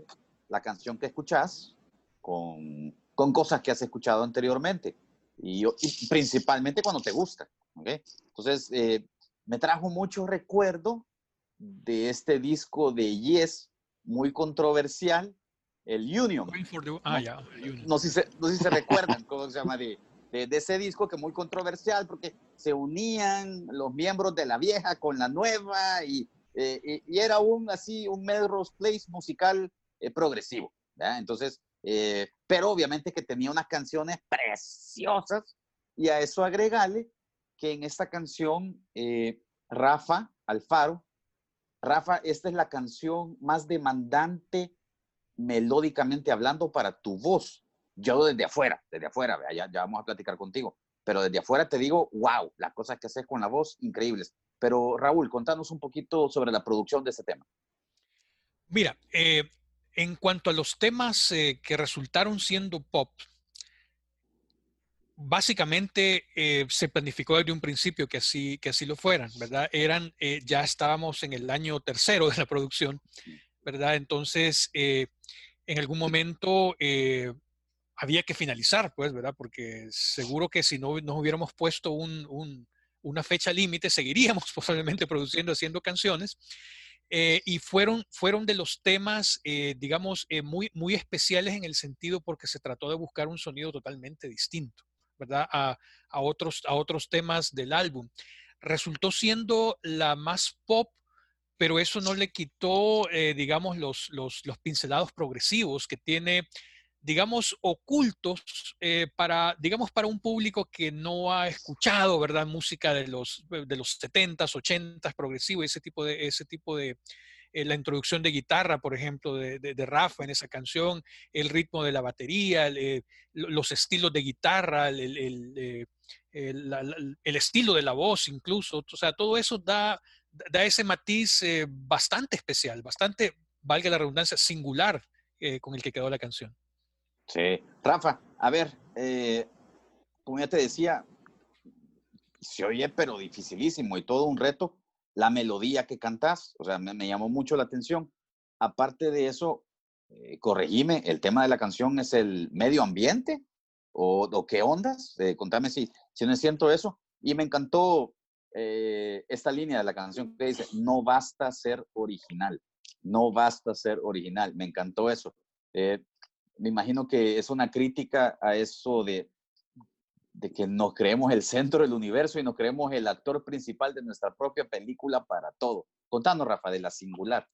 la canción que escuchas con, con cosas que has escuchado anteriormente. Y, principalmente cuando te gusta. ¿ok? Entonces, eh, me trajo mucho recuerdo de este disco de Yes, muy controversial, el Union. Going for the- ah, ya. Union. No sé si se, no sé si se recuerdan cómo se llama de, de, de ese disco que muy controversial porque se unían los miembros de la vieja con la nueva y, eh, y- y era un así un Melrose Place musical eh, progresivo. ¿verdad? Entonces, eh, pero obviamente que tenía unas canciones preciosas y a eso agregale que en esta canción eh, Rafa Alfaro, Rafa, esta es la canción más demandante melódicamente hablando para tu voz. Yo desde afuera, desde afuera, ya, ya vamos a platicar contigo, pero desde afuera te digo, wow, las cosas que haces con la voz, increíbles. Pero Raúl, contanos un poquito sobre la producción de este tema. Mira, eh, en cuanto a los temas eh, que resultaron siendo pop, básicamente eh, se planificó desde un principio que así, que así lo fueran, ¿verdad? Eran, eh, ya estábamos en el año tercero de la producción, ¿verdad? Entonces, eh, en algún momento había que finalizar, pues, ¿verdad? Porque seguro que si no nos hubiéramos puesto un- un- una fecha límite, seguiríamos [laughs] posiblemente produciendo, haciendo canciones. Eh, y fueron, fueron de los temas, eh, digamos, eh, muy, muy especiales en el sentido porque se trató de buscar un sonido totalmente distinto, ¿verdad? A, a otros, a otros temas del álbum. Resultó siendo la más pop, pero eso no le quitó, eh, digamos, los, los, los pincelados progresivos que tiene digamos, ocultos eh, para, digamos, para un público que no ha escuchado, ¿verdad? Música de los, de los 70s, 80s, progresivo, ese tipo de, ese tipo de, eh, la introducción de guitarra, por ejemplo, de, de- de Rafa en esa canción, el ritmo de la batería, el, eh, lo- los estilos de guitarra, el, el- eh, el- estilo de la voz incluso, o sea, todo eso da, da ese matiz eh, bastante especial, bastante, valga la redundancia, singular eh, con el que quedó la canción. Sí. Rafa, a ver, eh, como ya te decía, se oye pero dificilísimo y todo un reto la melodía que cantas, o sea, me, me llamó mucho la atención. Aparte de eso, eh, corregime, el tema de la canción es el medio ambiente o, o qué ondas, Eh, contame si, si no es cierto eso. Y me encantó eh, esta línea de la canción que dice, no basta ser original, no basta ser original, me encantó eso. Me imagino que es una crítica a eso de, de que nos creemos el centro del universo y nos creemos el actor principal de nuestra propia película para todo. Contanos, Rafa, de la singular.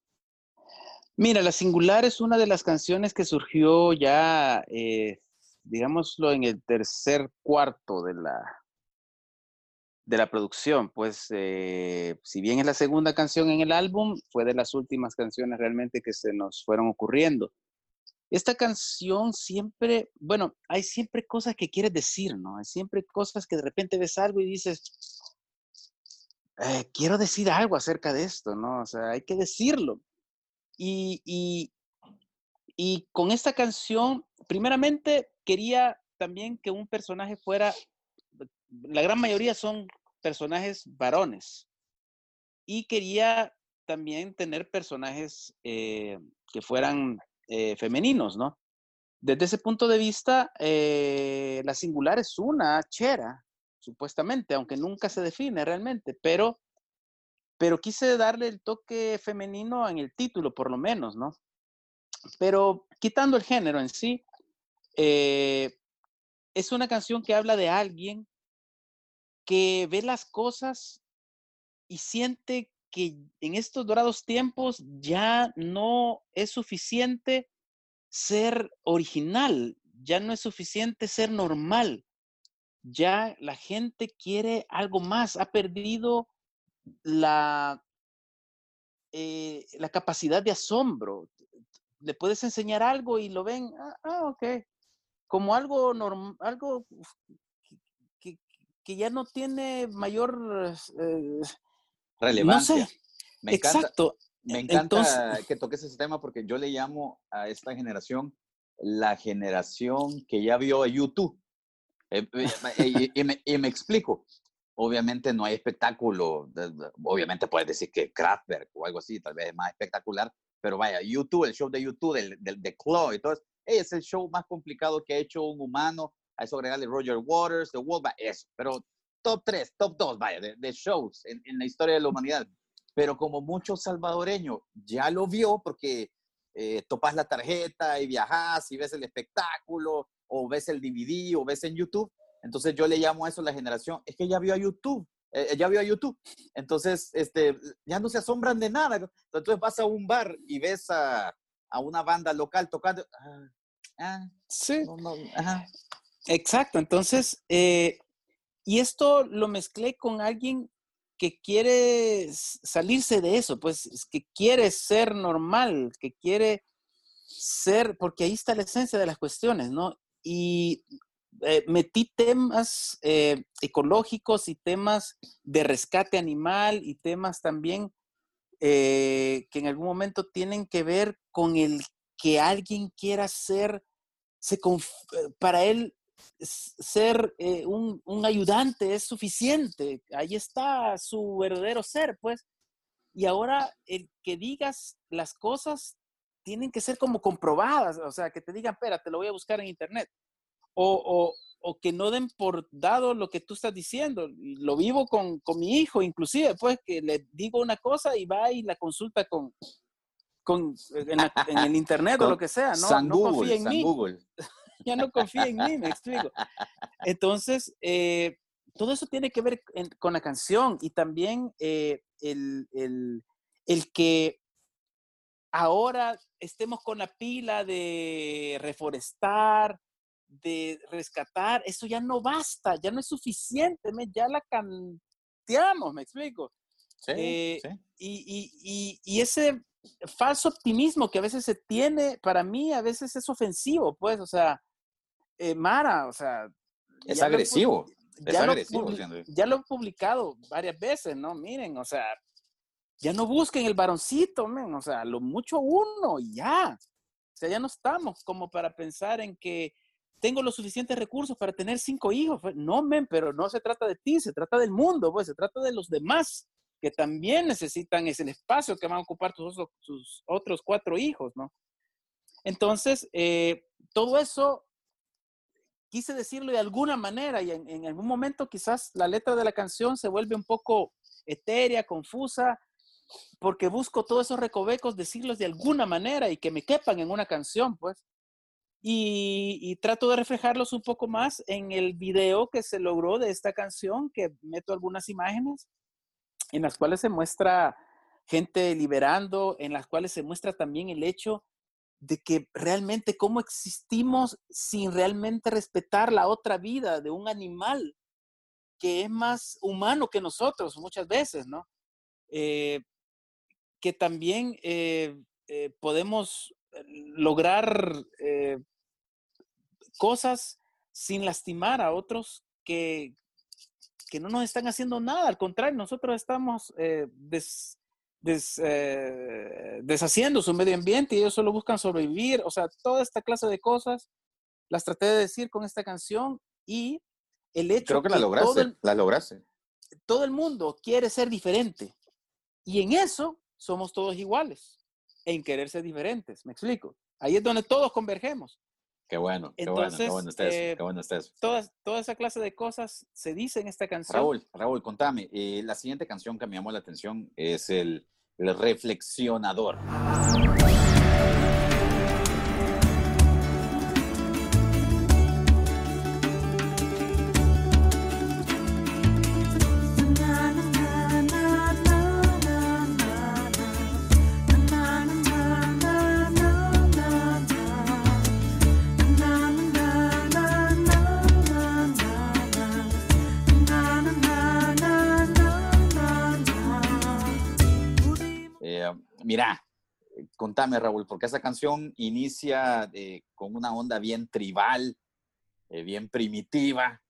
Mira, La Singular es una de las canciones que surgió ya, eh, digámoslo, en el tercer cuarto de la, de la producción. Pues, eh, si bien es la segunda canción en el álbum, fue de las últimas canciones realmente que se nos fueron ocurriendo. Esta canción siempre, bueno, hay siempre cosas que quieres decir, ¿no? Hay siempre cosas que de repente ves algo y dices, eh, quiero decir algo acerca de esto, ¿no? O sea, hay que decirlo. Y, y, y con esta canción, primeramente quería también que un personaje fuera, la gran mayoría son personajes varones. Y quería también tener personajes eh, que fueran eh, femeninos, ¿no? desde ese punto de vista, eh, la singular es una chera, supuestamente, aunque nunca se define realmente, pero, pero quise darle el toque femenino en el título, por lo menos, ¿no? Pero quitando el género en sí, eh, es una canción que habla de alguien que ve las cosas y siente que en estos dorados tiempos ya no es suficiente ser original, ya no es suficiente ser normal, ya la gente quiere algo más, ha perdido la, eh, la capacidad de asombro. Le puedes enseñar algo y lo ven, ah, ah ok, como algo normal, algo que, que, ya no tiene mayor eh, relevancia. No sé. Exacto. Me encanta que toques ese tema porque yo le llamo a esta generación la generación que ya vio a YouTube. Eh, eh, y, me, explico. Obviamente no hay espectáculo. Obviamente puedes decir que Kraftwerk o algo así, tal vez es más espectacular. Pero vaya, YouTube, el show de YouTube, del, de Chloe, todo es el show más complicado que ha hecho un humano. A eso agregarle Roger Waters, The World, eso. Pero top 3, top 2, vaya, de, shows en, en la historia de la humanidad. Pero como muchos salvadoreños ya lo vio porque eh, topas la tarjeta y viajas y ves el espectáculo o ves el DVD o ves en YouTube, entonces yo le llamo a eso la generación, es que ya vio a YouTube, eh, ya vio a YouTube, entonces este, ya no se asombran de nada, entonces vas a un bar y ves a, a una banda local tocando, ah, ah, sí, exacto, entonces, eh, y esto lo mezclé con alguien que quiere salirse de eso, pues que quiere ser normal, que quiere ser, porque ahí está la esencia de las cuestiones, ¿no? Y eh, metí temas eh, ecológicos y temas de rescate animal y temas también eh, que en algún momento tienen que ver con el que alguien quiera ser, se para él ser eh, un, ayudante es suficiente. Ahí está su verdadero ser, pues. Y ahora el que digas las cosas tienen que ser como comprobadas, o sea, que te digan, espera, te lo voy a buscar en internet. O, que no den por dado lo que tú estás diciendo. Lo vivo con, mi hijo, inclusive, pues, que le digo una cosa y va y la consulta con, con en, el [laughs] internet o lo que sea, ¿no? no confía en mí. Ya no confía en mí, me explico. Entonces, eh, todo eso tiene que ver con la canción y también eh, el, el, que ahora estemos con la pila de reforestar, de rescatar, eso ya no basta, ya no es suficiente, ya la canteamos, me explico. Sí, eh, sí. Y, y, y, ese falso optimismo que a veces se tiene, para mí a veces es ofensivo, pues, o sea, eh, Mara, o sea... Es agresivo, es agresivo. ya lo he publicado varias veces, ¿no? Miren, o sea, ya no busquen el varoncito, men, o sea, lo mucho uno y ya. O sea, ya no estamos como para pensar en que tengo los suficientes recursos para tener cinco hijos. Pues, no, men, pero no se trata de ti, se trata del mundo, pues se trata de los demás que también necesitan ese espacio que van a ocupar tus, tus otros cuatro hijos, ¿no? Entonces, eh, todo eso quise decirlo de alguna manera y en, algún momento quizás la letra de la canción se vuelve un poco etérea, confusa, porque busco todos esos recovecos decirlos de alguna manera y que me quepan en una canción, pues. Y, trato de reflejarlos un poco más en el video que se logró de esta canción, que meto algunas imágenes en las cuales se muestra gente liberando, en las cuales se muestra también el hecho de que realmente cómo existimos sin realmente respetar la otra vida de un animal que es más humano que nosotros muchas veces, ¿no? Eh, que también eh, eh, podemos lograr cosas sin lastimar a otros que, que no nos están haciendo nada, al contrario, nosotros estamos des, eh, deshaciendo su medio ambiente y ellos solo buscan sobrevivir. O sea, toda esta clase de cosas las traté de decir con esta canción y el hecho Creo que, la lograste, todo el, la lograste. Todo el mundo quiere ser diferente y en eso somos todos iguales, en querer ser diferentes. Me explico. Ahí es donde todos convergemos. Qué bueno, qué bueno, qué Entonces, bueno está eso, eh, qué bueno está eso. Todas, toda esa clase de cosas se dice en esta canción. Raúl, Raúl, contame, eh, la siguiente canción que me llamó la atención es el, el Reflexionador. Mira, contame, Raúl, porque esa canción inicia eh, con una onda bien tribal, eh, bien primitiva,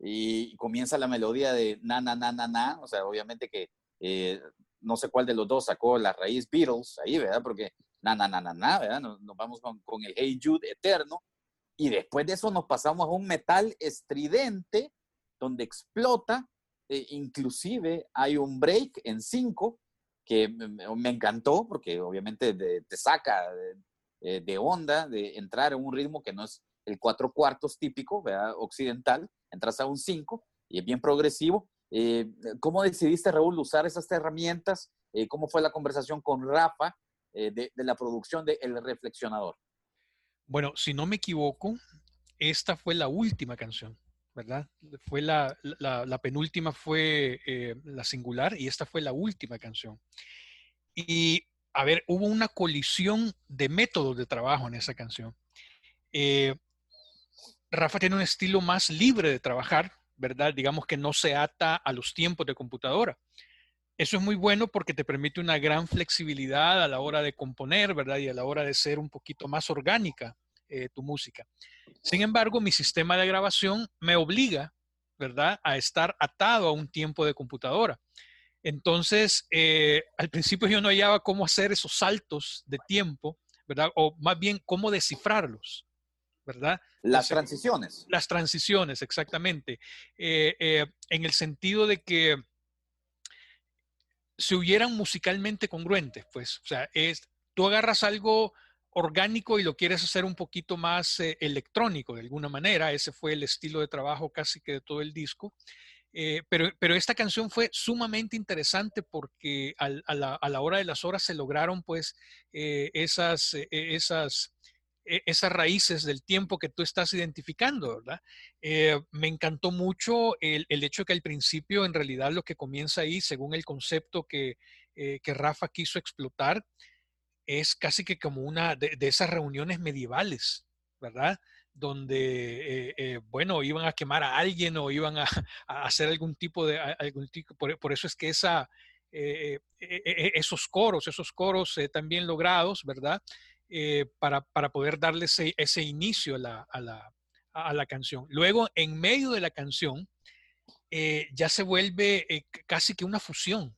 y comienza la melodía de na, na, na, na, na. O sea, obviamente que eh, no sé cuál de los dos sacó la raíz Beatles ahí, ¿verdad? Porque na, na, na, na, na, ¿verdad? Nos, nos vamos con, con el Hey Jude eterno. Y después de eso nos pasamos a un metal estridente donde explota. eh, inclusive hay un break en cinco que me, encantó porque obviamente te saca de, eh, de onda de entrar en un ritmo que no es el cuatro cuartos típico, ¿verdad? occidental, entras a un cinco y es bien progresivo. Eh, ¿Cómo decidiste, Raúl, usar esas herramientas? Eh, ¿Cómo fue la conversación con Rafa eh, de la producción de El Reflexionador? Bueno, si no me equivoco, esta fue la última canción, ¿verdad? Fue la, penúltima fue eh, la singular y esta fue la última canción. Y, a ver, hubo una colisión de métodos de trabajo en esa canción. Eh, Rafa tiene un estilo más libre de trabajar, ¿verdad? Digamos que no se ata a los tiempos de computadora. Eso es muy bueno porque te permite una gran flexibilidad a la hora de componer, ¿verdad? Y a la hora de ser un poquito más orgánica eh, tu música. Sin embargo, mi sistema de grabación me obliga, ¿verdad? A estar atado a un tiempo de computadora. Entonces, eh, al principio yo no hallaba cómo hacer esos saltos de tiempo, ¿verdad? O más bien cómo descifrarlos, ¿verdad? Las transiciones. las transiciones, exactamente. Eh, eh, en el sentido de que se hubieran musicalmente congruentes, pues, o sea, es, tú agarras algo orgánico y lo quieres hacer un poquito más eh, electrónico de alguna manera, ese fue el estilo de trabajo casi que de todo el disco. Eh, pero, pero esta canción fue sumamente interesante porque a, la, a la hora de las horas se lograron pues eh, esas, esas, eh, esas raíces del tiempo que tú estás identificando, ¿verdad? Me encantó mucho el, el hecho que al principio en realidad lo que comienza ahí, según el concepto que, que Rafa quiso explotar, es casi que como una de, esas reuniones medievales, ¿verdad? Donde, eh, eh, bueno, iban a quemar a alguien o iban a, [laughs] hacer algún tipo de, algún tipo, por, por eso es que esa, eh, esos coros, esos coros también logrados, ¿verdad? Para, para poder darle ese, ese inicio a la, a, la, a la canción. Luego, en medio de la canción, ya se vuelve casi que una fusión,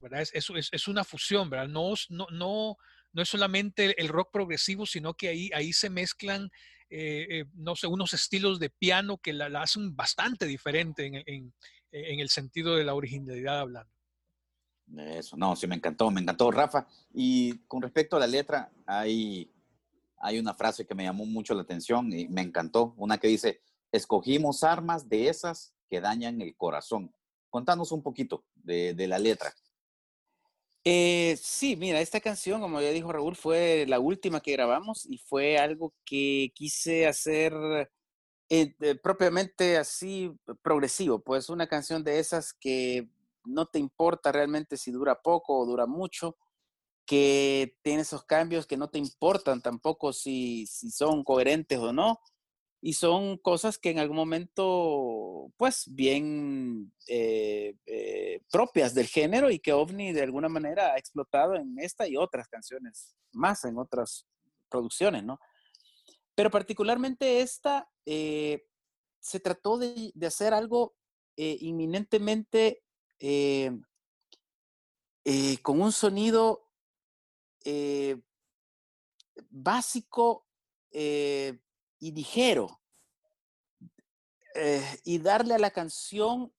¿verdad? Es, es, es- una fusión, ¿verdad? No, no, no es solamente el rock progresivo, sino que ahí, ahí se mezclan, eh, eh, no sé, unos estilos de piano que la, hacen bastante diferente en, en- en el sentido de la originalidad hablando. Eso, no, sí, me encantó, me encantó, Rafa. Y con respecto a la letra, hay, hay una frase que me llamó mucho la atención y me encantó, una que dice, escogimos armas de esas que dañan el corazón. Contanos un poquito de, de la letra. Eh, sí, mira, esta canción, como ya dijo Raúl, fue la última que grabamos y fue algo que quise hacer eh, propiamente así progresivo, pues una canción de esas que no te importa realmente si dura poco o dura mucho, que tiene esos cambios que no te importan tampoco si, si son coherentes o no, y son cosas que en algún momento, pues, bien eh, eh, propias del género y que OVNI de alguna manera ha explotado en esta y otras canciones, más en otras producciones, ¿no? Pero particularmente esta, eh, se trató de, de hacer algo inminentemente con un sonido básico eh, y ligero. eh, y darle a la canción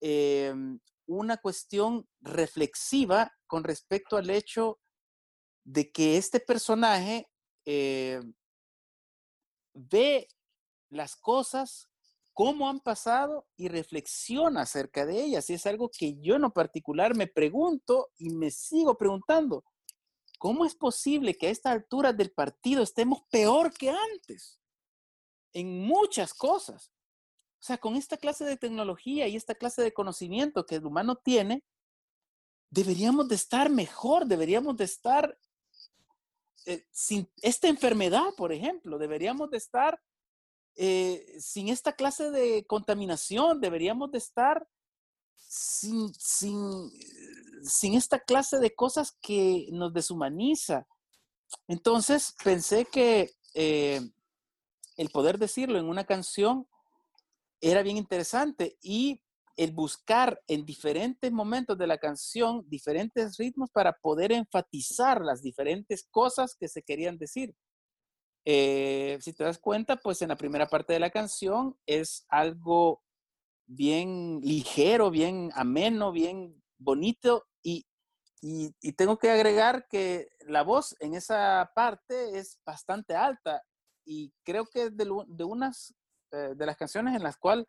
eh, una cuestión reflexiva con respecto al hecho de que este personaje eh, ve las cosas, cómo han pasado y reflexiona acerca de ellas. Y es algo que yo en lo particular me pregunto y me sigo preguntando. ¿Cómo es posible que a esta altura del partido estemos peor que antes? En muchas cosas. O sea, con esta clase de tecnología y esta clase de conocimiento que el humano tiene, deberíamos de estar mejor, deberíamos de estar eh, sin esta enfermedad, por ejemplo, deberíamos de estar eh, sin esta clase de contaminación, deberíamos de estar sin, sin, sin esta clase de cosas que nos deshumaniza. Entonces pensé que eh, el poder decirlo en una canción era bien interesante y el buscar en diferentes momentos de la canción diferentes ritmos para poder enfatizar las diferentes cosas que se querían decir. Eh, si te das cuenta, pues en la primera parte de la canción es algo bien ligero, bien ameno, bien bonito y, y, tengo que agregar que la voz en esa parte es bastante alta y creo que es de, de unas eh, de las canciones en las cuales,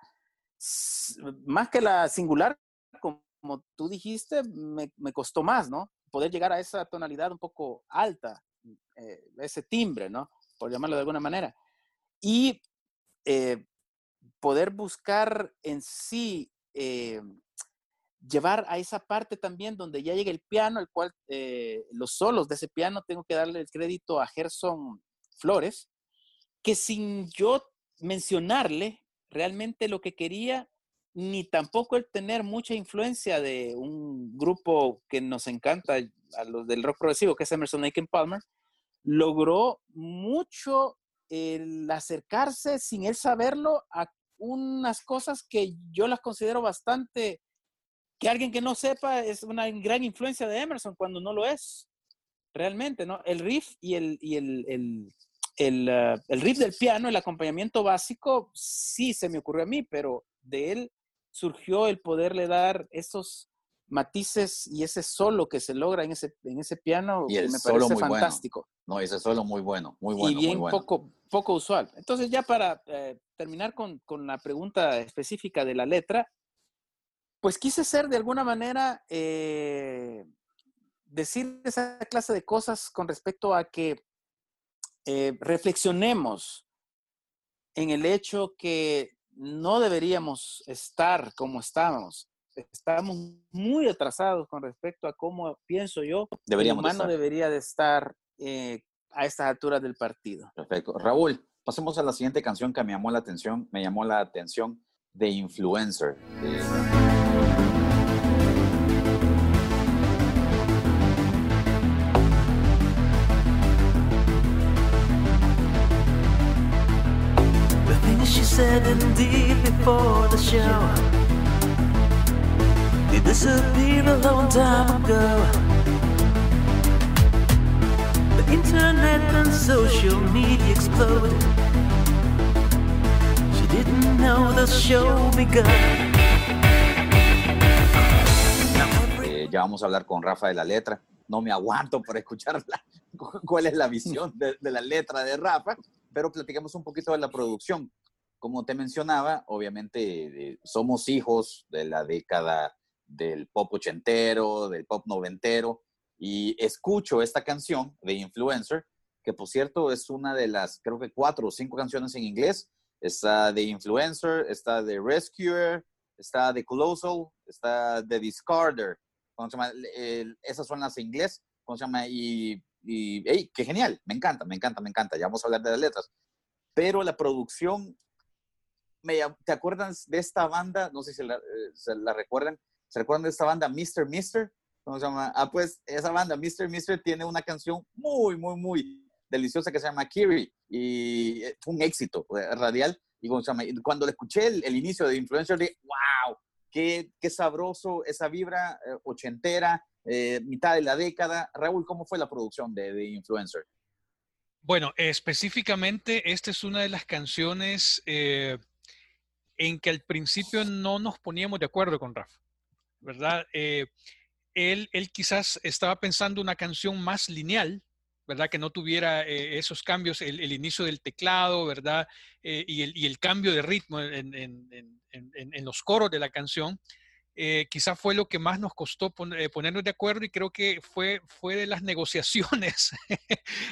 más que la singular, como, tú dijiste, me, me, costó más, ¿no? Poder llegar a esa tonalidad un poco alta, eh, ese timbre, ¿no? Por llamarlo de alguna manera. Y eh, poder buscar en sí, llevar a esa parte también donde ya llega el piano, el cual los solos de ese piano tengo que darle el crédito a Gerson Flores, que sin yo mencionarle realmente lo que quería, ni tampoco el tener mucha influencia de un grupo que nos encanta, a los del rock progresivo, que es Emerson Lake Palmer, logró mucho el acercarse sin él saberlo a unas cosas que yo las considero bastante, que alguien que no sepa es una gran influencia de Emerson cuando no lo es, realmente, ¿no? El riff y el, y el eh, el, riff del piano, el acompañamiento básico, sí se me ocurrió a mí, pero de él surgió el poderle dar esos matices y ese solo que se logra en ese, en ese piano y me parece fantástico. No, ese solo muy bueno, muy bueno. Y bien muy Poco, poco usual. Entonces ya para eh, terminar con, con, la pregunta específica de la letra, pues quise ser de alguna manera eh, decir esa clase de cosas con respecto a que eh, reflexionemos en el hecho que no deberíamos estar como estábamos. Estamos muy atrasados con respecto a cómo pienso yo. Deberíamos el humano debería de estar eh, a estas alturas del partido. Perfecto. Raúl, pasemos a la siguiente canción que me llamó la atención. Me llamó la atención de Influencer. The a long time ago. The internet and social media exploded. She didn't know the show begun. Eh, ya vamos a hablar con Rafa de la letra. No me aguanto por escucharla. [laughs] ¿Cuál es la visión de, de la letra de Rafa? Pero platicamos un poquito de la producción como te mencionaba, obviamente eh, somos hijos de la década del pop ochentero, del pop noventero, y escucho esta canción de Influencer, que por cierto es una de las, creo que cuatro o cinco canciones en inglés. Está de Influencer, está de Rescuer, está de Colossal, está de Discarder. ¿Cómo se llama? esas son las en inglés. ¿Cómo se llama? Y, y hey, qué genial, me encanta, me encanta, me encanta. Ya vamos a hablar de las letras. Pero la producción ¿te acuerdas de esta banda? No sé si la, eh, se la recuerdan. ¿Se recuerdan de esta banda, Mr. Mister? ¿Cómo se llama? Ah, pues esa banda, Mr. Mister, tiene una canción muy, muy, muy deliciosa que se llama Kiri y eh, fue un éxito eh, radial. Y cuando le escuché el, inicio de Influencer, dije, wow, qué, qué sabroso esa vibra ochentera, mitad de la década. Raúl, ¿cómo fue la producción de, de Influencer? Bueno, específicamente, esta es una de las canciones en que al principio no nos poníamos de acuerdo con Rafa, ¿verdad? Eh, él, él quizás estaba pensando una canción más lineal, ¿verdad? Que no tuviera eh, esos cambios, el, el, inicio del teclado, ¿verdad? Eh, y, el, y, el, cambio de ritmo en, en, en, en los coros de la canción. Eh, quizás fue lo que más nos costó eh, ponernos de acuerdo y creo que fue, fue de las [laughs] negociaciones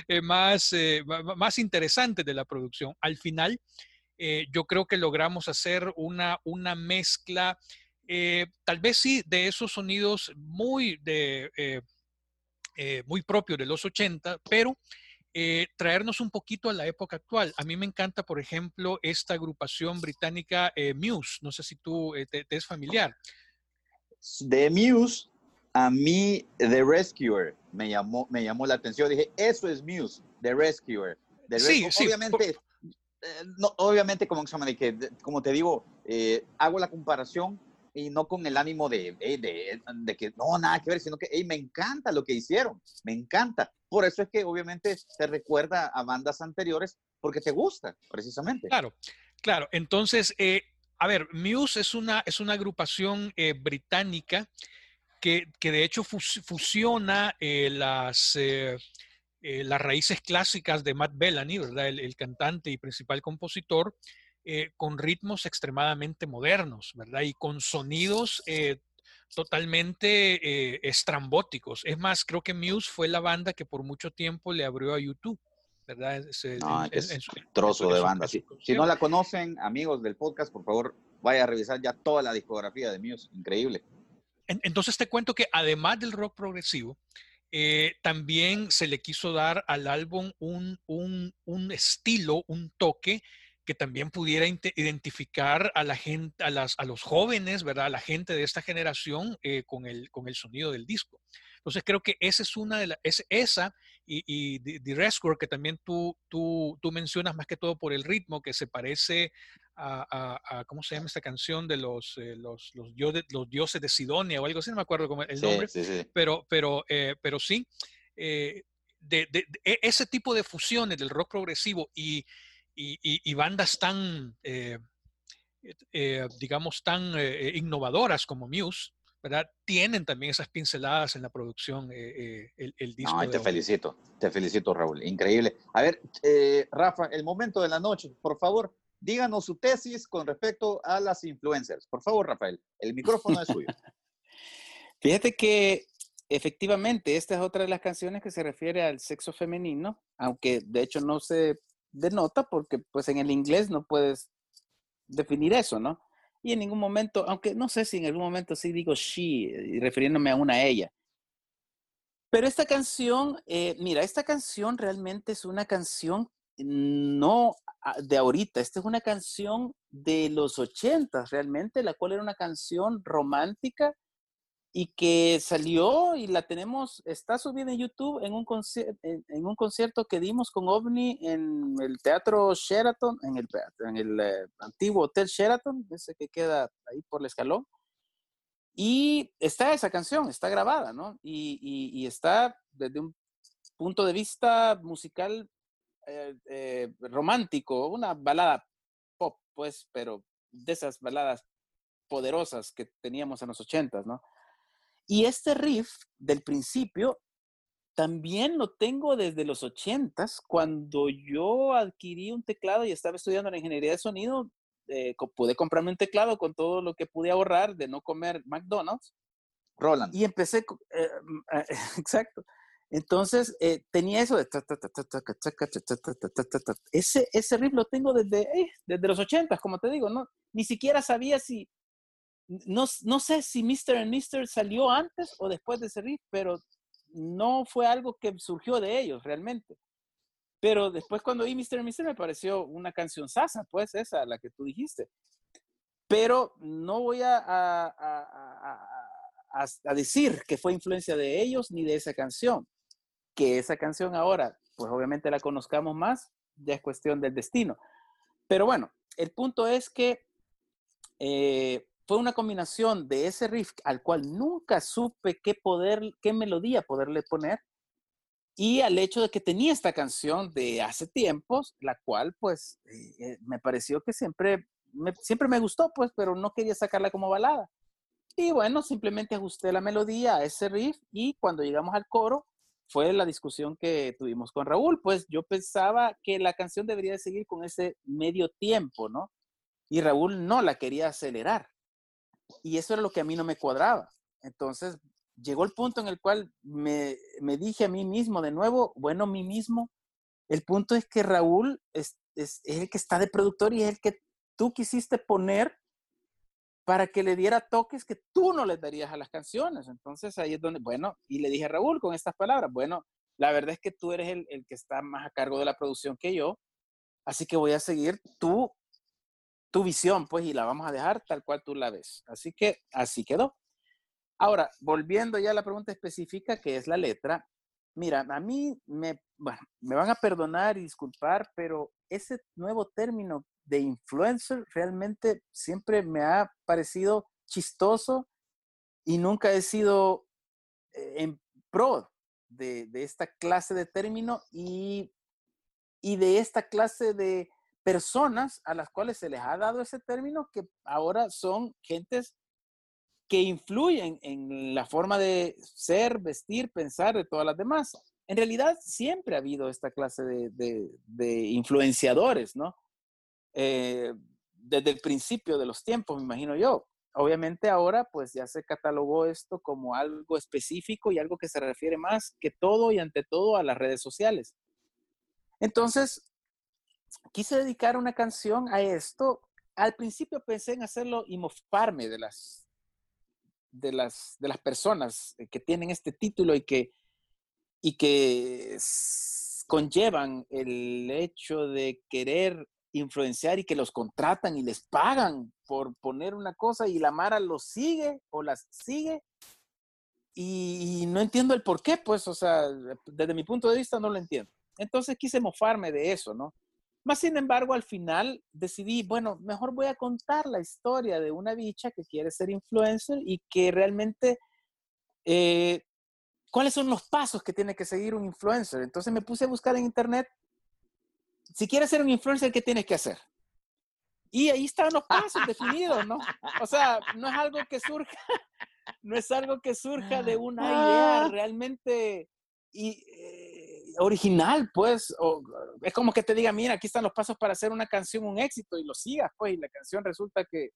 eh, más, más interesantes de la producción. Al final, yo creo que logramos hacer una, una mezcla, tal vez sí, de esos sonidos muy, de, muy propios de los 80, pero traernos un poquito a la época actual. A mí me encanta, por ejemplo, esta agrupación británica Muse. No sé si tú te, te, es familiar de Muse, a mí The Rescuer me llamó, me llamó la atención. Dije, eso es Muse, The Rescuer. The sí, sí, obviamente, eh, no, obviamente, como, como te digo, eh, hago la comparación y no con el ánimo de, de, que no, nada que ver, sino que me encanta lo que hicieron, me encanta. Por eso es que obviamente te recuerda a bandas anteriores porque te gusta, precisamente. Claro, claro. Entonces, eh, a ver, Muse es una, es una agrupación eh, británica que, que, de hecho fusiona eh, las, eh, eh, las raíces clásicas de Matt Bellany, ¿verdad? El, el cantante y principal compositor, eh, con ritmos extremadamente modernos, ¿verdad? Y con sonidos totalmente estrambóticos. Es más, creo que Muse fue la banda que por mucho tiempo le abrió a YouTube. ¿verdad? Es, no, es, es, trozo de banda. Si, si, no la conocen, amigos del podcast, por favor, vaya a revisar ya toda la discografía de Muse. Increíble. Entonces te cuento que además del rock progresivo, eh, también se le quiso dar al álbum un, un, un estilo, un toque que también pudiera identificar a la gente, a, las, a los jóvenes, ¿verdad? A la gente de esta generación eh, con, el, con el sonido del disco. Entonces creo que esa es una de las, es esa y, y The Rescue que también tú, tú, tú, mencionas más que todo por el ritmo que se parece a, a, a ¿cómo se llama esta canción de los, eh, los, los, dioses, los, dioses, de Sidonia o algo así? No me acuerdo cómo el nombre, sí, sí, sí. Pero, pero, eh, pero sí, eh, de, de, de, e, ese tipo de fusiones del rock progresivo y, y, y bandas tan, digamos, tan innovadoras como Muse, ¿verdad? Tienen también esas pinceladas en la producción, eh, eh, el, el, disco. No, te felicito, te felicito, Raúl. Increíble. A ver, eh, Rafa, el momento de la noche, por favor, díganos su tesis con respecto a las influencers. Por favor, Rafael, el micrófono es suyo. [laughs] Fíjate que efectivamente esta es otra de las canciones que se refiere al sexo femenino, aunque de hecho no se denota porque pues en el inglés no puedes definir eso, ¿no? y en ningún momento, aunque no sé si en algún momento sí digo she, eh, refiriéndome a una ella. Pero esta canción, eh, mira, esta canción realmente es una canción no de ahorita, esta es una canción de los ochentas realmente, la cual era una canción romántica y que salió y la tenemos, está subida en YouTube en un, en, en un concierto que dimos con OVNI en el Teatro Sheraton, en el, en el eh, antiguo Hotel Sheraton, ese que queda ahí por el escalón. Y está esa canción, está grabada, ¿no? Y, y, y está desde un punto de vista musical eh, eh, romántico, una balada pop, pues, pero de esas baladas poderosas que teníamos en los ochentas, ¿no? Y este riff del principio también lo tengo desde los ochentas, cuando yo adquirí un teclado y estaba estudiando la ingeniería de sonido, eh, pude comprarme un teclado con todo lo que pude ahorrar de no comer McDonald's. Roland. Y empecé, eh, [laughs] exacto. Entonces eh, tenía eso de... Ese, ese riff lo tengo desde, desde los ochentas, como te digo, ¿no? Ni siquiera sabía si, no, no, sé si Mr. and Mr. salió antes o después de ese riff, pero no fue algo que surgió de ellos realmente. Pero después cuando vi Mr. Mr. me pareció una canción sasa, pues esa, la que tú dijiste. Pero no voy a, a, a, a, decir que fue influencia de ellos ni de esa canción. Que esa canción ahora, pues obviamente la conozcamos más, ya es cuestión del destino. Pero bueno, el punto es que eh, fue una combinación de ese riff al cual nunca supe qué poder, qué melodía poderle poner, y al hecho de que tenía esta canción de hace tiempos, la cual pues eh, eh, me pareció que siempre me, siempre me gustó, pues, pero no quería sacarla como balada. Y bueno, simplemente ajusté la melodía a ese riff y cuando llegamos al coro, fue la discusión que tuvimos con Raúl, pues yo pensaba que la canción debería seguir con ese medio tiempo, ¿no? Y Raúl no la quería acelerar. Y eso era lo que a mí no me cuadraba. Entonces llegó el punto en el cual me, dije a mí mismo de nuevo, bueno, mí mismo, el punto es que Raúl es, es el que está de productor y es el que tú quisiste poner para que le diera toques que tú no le darías a las canciones. Entonces ahí es donde, bueno, y le dije a Raúl con estas palabras, bueno, la verdad es que tú eres el, el que está más a cargo de la producción que yo, así que voy a seguir tu, tu visión, pues, y la vamos a dejar tal cual tú la ves. Así que así quedó. Ahora, volviendo ya a la pregunta específica, que es la letra, mira, a mí me, bueno, me van a perdonar y disculpar, pero ese nuevo término de influencer realmente siempre me ha parecido chistoso y nunca he sido eh, en pro de, de, esta clase de término y, y de esta clase de personas a las cuales se les ha dado ese término que ahora son gentes que influyen en la forma de ser, vestir, pensar de todas las demás. En realidad siempre ha habido esta clase de, de, de influenciadores, ¿no? Eh, desde el principio de los tiempos, me imagino yo. Obviamente ahora pues ya se catalogó esto como algo específico y algo que se refiere más que todo y ante todo a las redes sociales. Entonces, quise dedicar una canción a esto. Al principio pensé en hacerlo y mofarme de las, de las, de las personas que tienen este título y que, y que conllevan el hecho de querer influenciar y que los contratan y les pagan por poner una cosa y la Mara los sigue o las sigue y, no entiendo el por qué, pues, o sea, desde mi punto de vista no lo entiendo. Entonces quise mofarme de eso, ¿no? Más sin embargo, al final decidí, bueno, mejor voy a contar la historia de una bicha que quiere ser influencer y que realmente, eh, ¿cuáles son los pasos que tiene que seguir un influencer? Entonces me puse a buscar en internet si quieres ser un influencer, ¿qué tienes que hacer? Y ahí están los pasos [laughs] definidos, ¿no? O sea, no es algo que surja, [laughs] no es algo que surja de una idea ah. realmente y, eh, original, pues. O, es como que te diga, mira, aquí están los pasos para hacer una canción un éxito y lo sigas, pues, y la canción resulta que,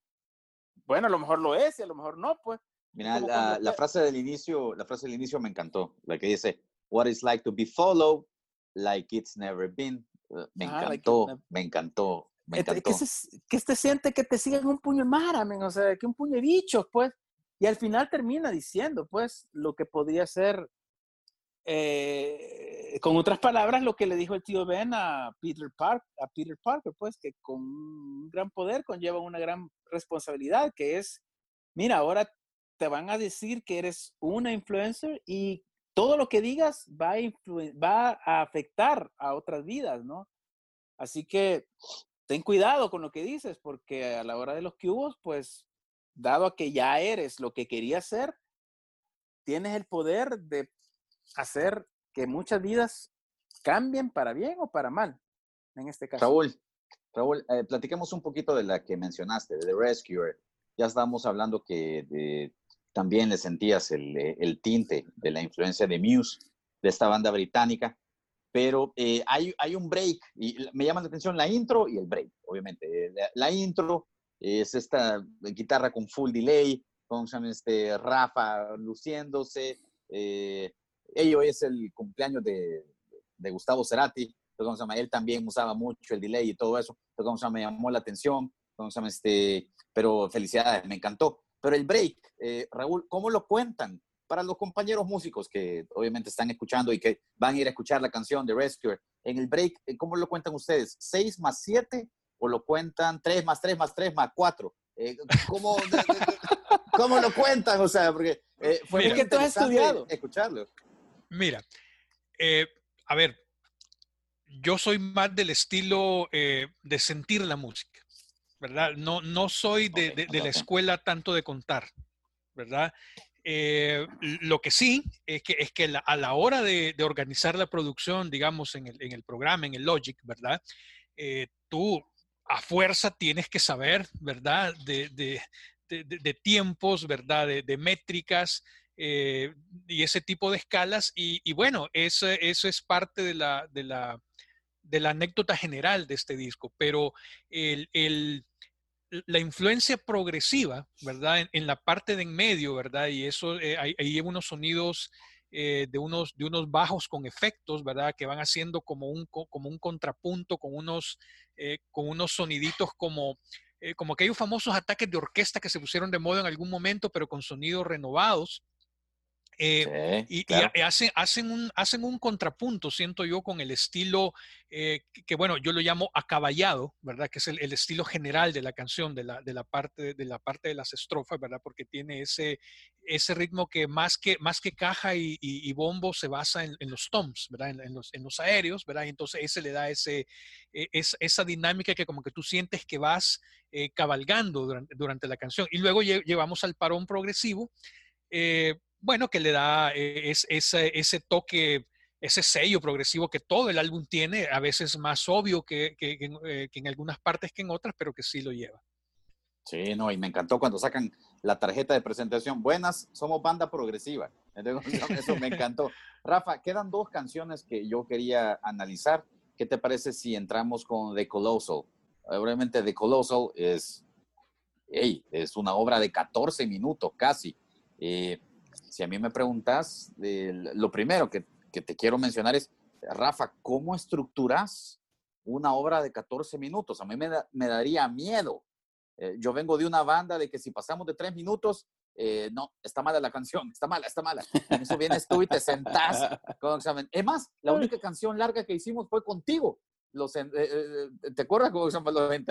bueno, a lo mejor lo es y a lo mejor no, pues. Mira, la, la, frase del inicio, la frase del inicio me encantó, la que dice, what is like to be followed, like it's never been. Eh, me encantó, me encantó, me encantó. Que, se, que te siente que te siguen un puño de mara, o sea, que un puño de bichos, pues. Y al final termina diciendo, pues, lo que podría ser, eh, con otras palabras, lo que le dijo el tío Ben a Peter, Park, a Peter Parker, pues, que con un gran poder conlleva una gran responsabilidad, que es, mira, ahora te van a decir que eres una influencer y todo lo que digas va a, afectar a otras vidas, ¿no? Así que ten cuidado con lo que dices, porque a la hora de los cubos, pues, dado que ya eres lo que querías ser, tienes el poder de hacer que muchas vidas cambien para bien o para mal, en este caso. Raúl, Raúl, eh, platiquemos un poquito de la que mencionaste, de The Rescuer. Ya estábamos hablando que de, también le sentías el, eh, el, tinte de la influencia de Muse, de esta banda británica, pero eh, hay, hay, un break, y me llama la atención la intro y el break, obviamente. Eh, la, la intro es esta guitarra con full delay, con este Rafa luciéndose, eh, ello es el cumpleaños de, de Gustavo Cerati, entonces, él también usaba mucho el delay y todo eso, entonces, me llamó la atención, entonces, este, pero felicidades, me encantó. Pero el break, eh, Raúl, ¿cómo lo cuentan? Para los compañeros músicos que obviamente están escuchando y que van a ir a escuchar la canción de Rescue, en el break, eh, ¿cómo lo cuentan ustedes? ¿6 más 7 o lo cuentan 3 más 3 más 3 más 4? Eh, ¿cómo, ¿Cómo lo cuentan? O sea, porque eh, fue Mira, que tú has estudiado. escucharlo. Mira, eh, a ver, yo soy más del estilo eh, de sentir la música. ¿Verdad? No, no soy de, de, de la escuela tanto de contar, ¿verdad? Eh, lo que sí es que, es que la, a la hora de, de, organizar la producción, digamos, en el, en el, programa, en el Logic, ¿verdad? Eh, tú a fuerza tienes que saber, ¿verdad? De, de tiempos, ¿verdad? De, métricas, eh, y ese tipo de escalas. Y, bueno, eso, eso, es parte de la, de, la, de la, anécdota general de este disco, pero el, el, la influencia progresiva, ¿verdad? En, la parte de en medio, ¿verdad? Y eso, eh, ahí hay, unos sonidos eh, de, unos, de unos bajos con efectos, ¿verdad? Que van haciendo como un, como un contrapunto, con unos, con unos soniditos como eh, como aquellos famosos ataques de orquesta que se pusieron de moda en algún momento, pero con sonidos renovados. Eh, y, hacen, hacen, un, hacen un contrapunto, siento yo, con el estilo eh, que, bueno, yo lo llamo acaballado, ¿verdad? Que es el, estilo general de la canción, de la, de la, parte, de la parte de las estrofas, ¿verdad? Porque tiene ese, ese ritmo que más que, más que caja y, bombo se basa en, los toms, ¿verdad? En, los, en, los, aéreos, ¿verdad? Y entonces ese le da ese, e, esa dinámica que como que tú sientes que vas cabalgando durante, durante, la canción. Y luego llevamos al parón progresivo bueno, que le da eh, es, ese, toque, ese sello progresivo que todo el álbum tiene, a veces más obvio que, eh, que, en algunas partes que en otras, pero que sí lo lleva. Sí, no, y me encantó cuando sacan la tarjeta de presentación. Buenas, somos banda progresiva. [laughs] Eso me encantó. Rafa, quedan dos canciones que yo quería analizar. ¿Qué te parece si entramos con The Colossal? Obviamente The Colossal es, hey, es una obra de 14 minutos casi. Eh, si a mí me preguntas, lo primero que, te quiero mencionar es, Rafa, ¿cómo estructuras una obra de 14 minutos? A mí me, me daría miedo. Eh, yo vengo de una banda de que si pasamos de tres minutos, eh, no, está mala la canción, está mala, está mala. En eso vienes tú y te sentás con examen. Es más, la única canción larga que hicimos fue contigo. Los, eh, ¿Te acuerdas cómo se llaman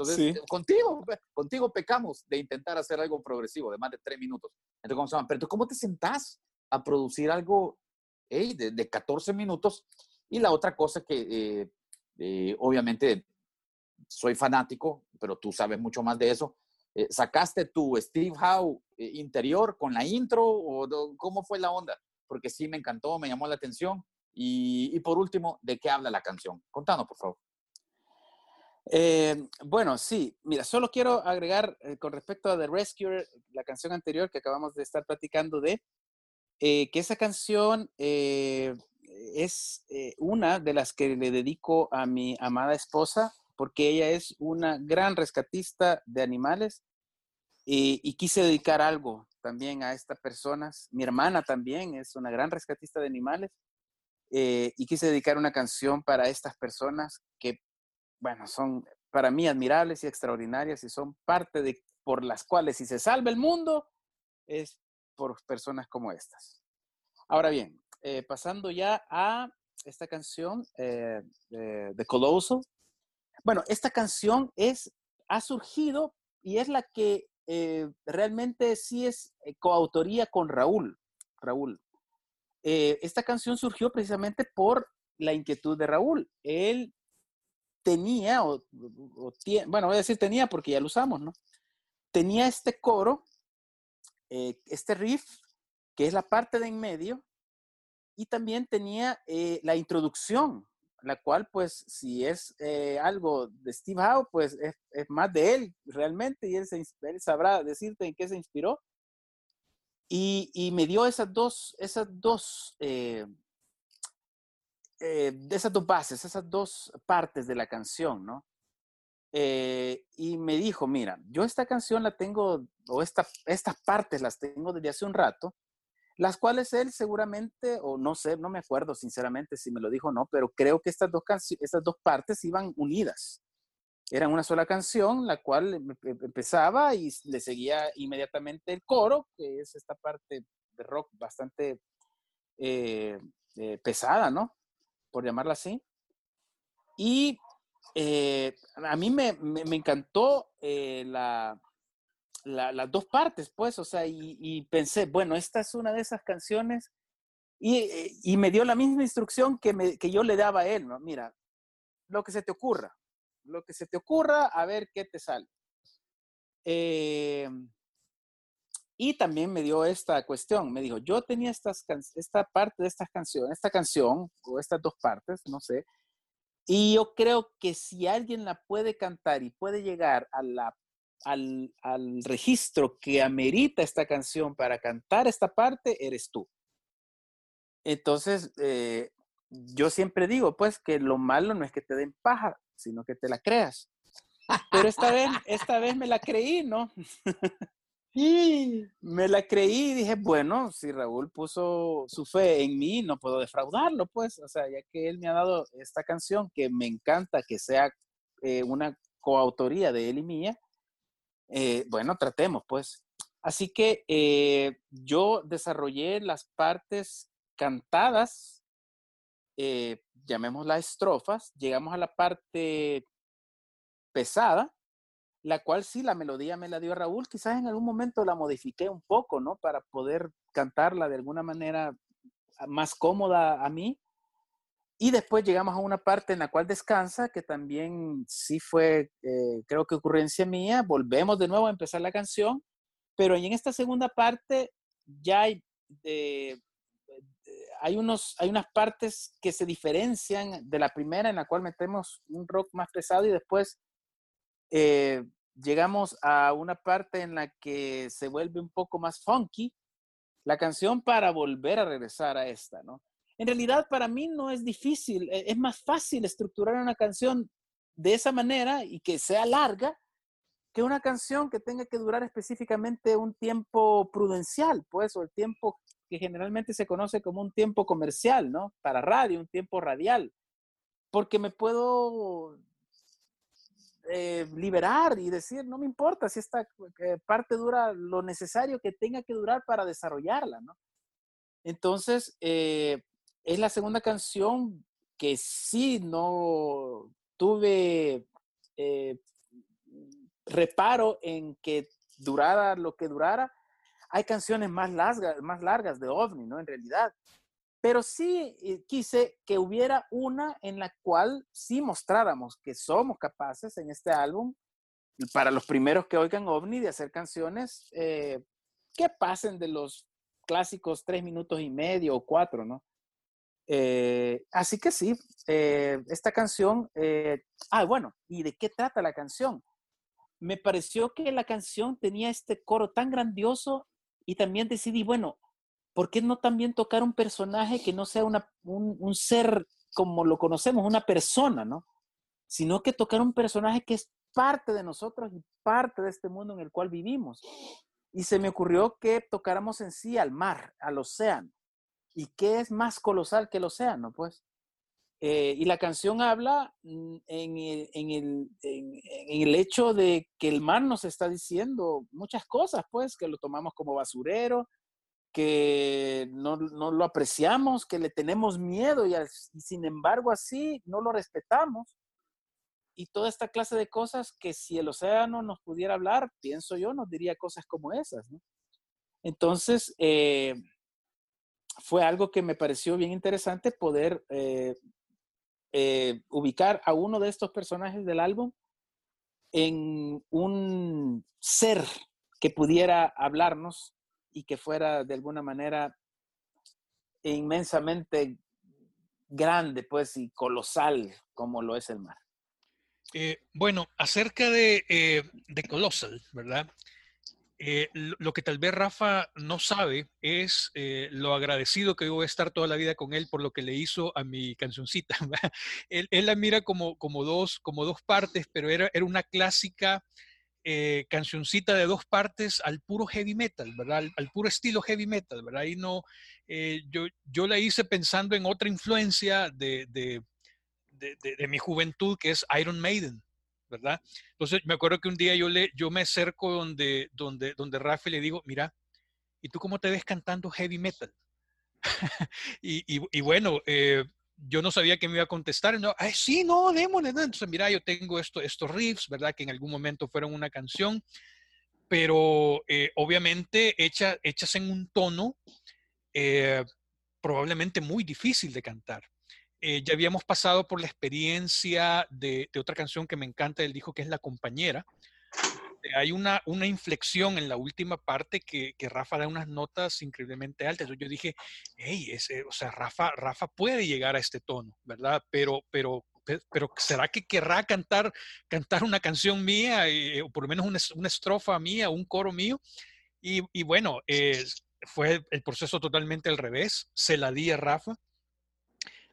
los enterrados? contigo, contigo pecamos de intentar hacer algo progresivo de más de tres minutos. Entonces, ¿cómo se llama? Pero tú, ¿cómo te sentás a producir algo de, de, 14 minutos? Y la otra cosa que, eh, eh, obviamente, soy fanático, pero tú sabes mucho más de eso. Eh, ¿Sacaste tu Steve Howe interior con la intro o cómo fue la onda? Porque sí me encantó, me llamó la atención. Y, y por último, ¿de qué habla la canción? Contanos, por favor. Eh, bueno, sí, mira, solo quiero agregar eh, con respecto a The Rescuer, la canción anterior que acabamos de estar platicando de, eh, que esa canción es una de las que le dedico a mi amada esposa, porque ella es una gran rescatista de animales y quise dedicar algo también a estas personas. Mi hermana también es una gran rescatista de animales y quise dedicar una canción para estas personas que bueno, son para mí admirables y extraordinarias y son parte de por las cuales si se salva el mundo es por personas como estas. Ahora bien, eh, pasando ya a esta canción eh, de, Colossal. Bueno, esta canción es, ha surgido y es la que eh, realmente sí es coautoría con Raúl. Raúl. esta canción surgió precisamente por la inquietud de Raúl. Él tenía, o, bueno, voy a decir tenía porque ya lo usamos, ¿no? Tenía este coro, eh, este riff, que es la parte de en medio, y también tenía eh, la introducción, la cual, pues, si es eh, algo de Steve Howe, pues es, más de él realmente, y él, sabrá decirte en qué se inspiró. Y, y me dio esas dos, esas dos de esas dos bases, esas dos partes de la canción, ¿no? Eh, y me dijo, mira, yo esta canción la tengo, o esta, estas partes las tengo desde hace un rato, las cuales él seguramente, o no sé, no me acuerdo sinceramente si me lo dijo o no, pero creo que estas dos, estas dos partes iban unidas. Era una sola canción, la cual em- em- empezaba y le seguía inmediatamente el coro, que es esta parte de rock bastante eh, eh, pesada, ¿no? Por llamarla así. Y eh, a mí me, me- encantó eh, la, la- las dos partes, pues, o sea, y, y pensé, bueno, esta es una de esas canciones, y, eh, y me dio la misma instrucción que, me- que yo le daba a él, ¿no? Mira, lo que se te ocurra, lo que se te ocurra, a ver qué te sale. Eh, y también me dio esta cuestión, me dijo, yo tenía estas esta parte de estas canciones, esta canción, o estas dos partes, no sé, y yo creo que si alguien la puede cantar y puede llegar a al, al registro que amerita esta canción para cantar esta parte, eres tú. Entonces, eh, yo siempre digo, pues, que lo malo no es que te den paja, sino que te la creas. Pero esta vez, esta vez me la creí, ¿no? [laughs] Me la creí y dije, bueno, si Raúl puso su fe en mí, no puedo defraudarlo, pues, o sea, ya que él me ha dado esta canción que me encanta que sea eh, una coautoría de él y mía, eh, bueno, tratemos, pues. Así que eh, yo desarrollé las partes cantadas, eh, llamémoslas estrofas, llegamos a la parte pesada, la cual sí, la melodía me la dio Raúl, quizás en algún momento la modifiqué un poco, ¿no? Para poder cantarla de alguna manera más cómoda a mí. Y después llegamos a una parte en la cual descansa, que también sí fue, eh, creo que ocurrencia mía. Volvemos de nuevo a empezar la canción, pero en esta segunda parte ya hay, eh, hay, unos, hay unas partes que se diferencian de la primera, en la cual metemos un rock más pesado y después eh, llegamos a una parte en la que se vuelve un poco más funky la canción para volver a regresar a esta, ¿no? En realidad para mí no es difícil, e- es más fácil estructurar una canción de esa manera y que sea larga que una canción que tenga que durar específicamente un tiempo prudencial, pues, o el tiempo que generalmente se conoce como un tiempo comercial, ¿no? Para radio, un tiempo radial. Porque me puedo eh, liberar y decir, no me importa si esta eh, parte dura lo necesario que tenga que durar para desarrollarla, ¿no? Entonces, eh, es la segunda canción que sí no tuve reparo en que durara lo que durara. Hay canciones más largas, más largas de OVNI, ¿no? En realidad. Pero sí eh, quise que hubiera una en la cual sí mostráramos que somos capaces en este álbum, para los primeros que oigan OVNI, de hacer canciones eh, que pasen de los clásicos tres minutos y medio o cuatro, ¿no? Eh, así que sí, esta canción, ah, bueno, ¿y de qué trata la canción? Me pareció que la canción tenía este coro tan grandioso y también decidí, bueno, ¿por qué no también tocar un personaje que no sea un, un ser como lo conocemos, una persona, ¿no? Sino que tocar un personaje que es parte de nosotros y parte de este mundo en el cual vivimos. Y se me ocurrió que tocáramos en sí al mar, al océano. ¿Y qué es más colosal que el océano? Pues. Eh, y la canción habla mm, en el, en, el, en el hecho de que el mar nos está diciendo muchas cosas, pues, que lo tomamos como basurero, que no, no lo apreciamos, que le tenemos miedo y, sin embargo así no lo respetamos. Y toda esta clase de cosas que si el océano nos pudiera hablar, pienso yo, nos diría cosas como esas. Entonces, eh, fue algo que me pareció bien interesante poder eh, eh, ubicar a uno de estos personajes del álbum en un ser que pudiera hablarnos y que fuera de alguna manera inmensamente grande, pues, y colosal como lo es el mar. Eh, bueno, acerca de, eh, de Colossal, ¿verdad? Eh, lo, que tal vez Rafa no sabe es eh, lo agradecido que yo voy a estar toda la vida con él por lo que le hizo a mi cancioncita. [laughs] él, él la mira como, como, dos, como dos partes, pero era, era una clásica eh, cancioncita de dos partes al puro heavy metal, ¿verdad? Al, puro estilo heavy metal, ¿verdad? Y no, eh, yo, yo la hice pensando en otra influencia de, de, de mi juventud que es Iron Maiden. ¿verdad? Entonces me acuerdo que un día yo, le, yo me acerco donde, donde, donde Rafa y le digo, mira, ¿y tú cómo te ves cantando heavy metal? [laughs] y, y, bueno, eh, yo no sabía que me iba a contestar. No, Ay, sí, no, démosle. Entonces, mira, yo tengo esto, estos riffs, ¿verdad? Que en algún momento fueron una canción, pero eh, obviamente hecha, hechas en un tono eh, probablemente muy difícil de cantar. Eh, ya habíamos pasado por la experiencia de, otra canción que me encanta, él dijo que es La Compañera. Eh, hay una, una inflexión en la última parte que, que, Rafa da unas notas increíblemente altas. Yo dije, hey, ese, o sea, Rafa, Rafa puede llegar a este tono, ¿verdad? Pero, pero, pero ¿será que querrá cantar, cantar una canción mía, eh, o por lo menos una, una, estrofa mía, un coro mío? Y, y bueno, fue el proceso totalmente al revés. Se la di a Rafa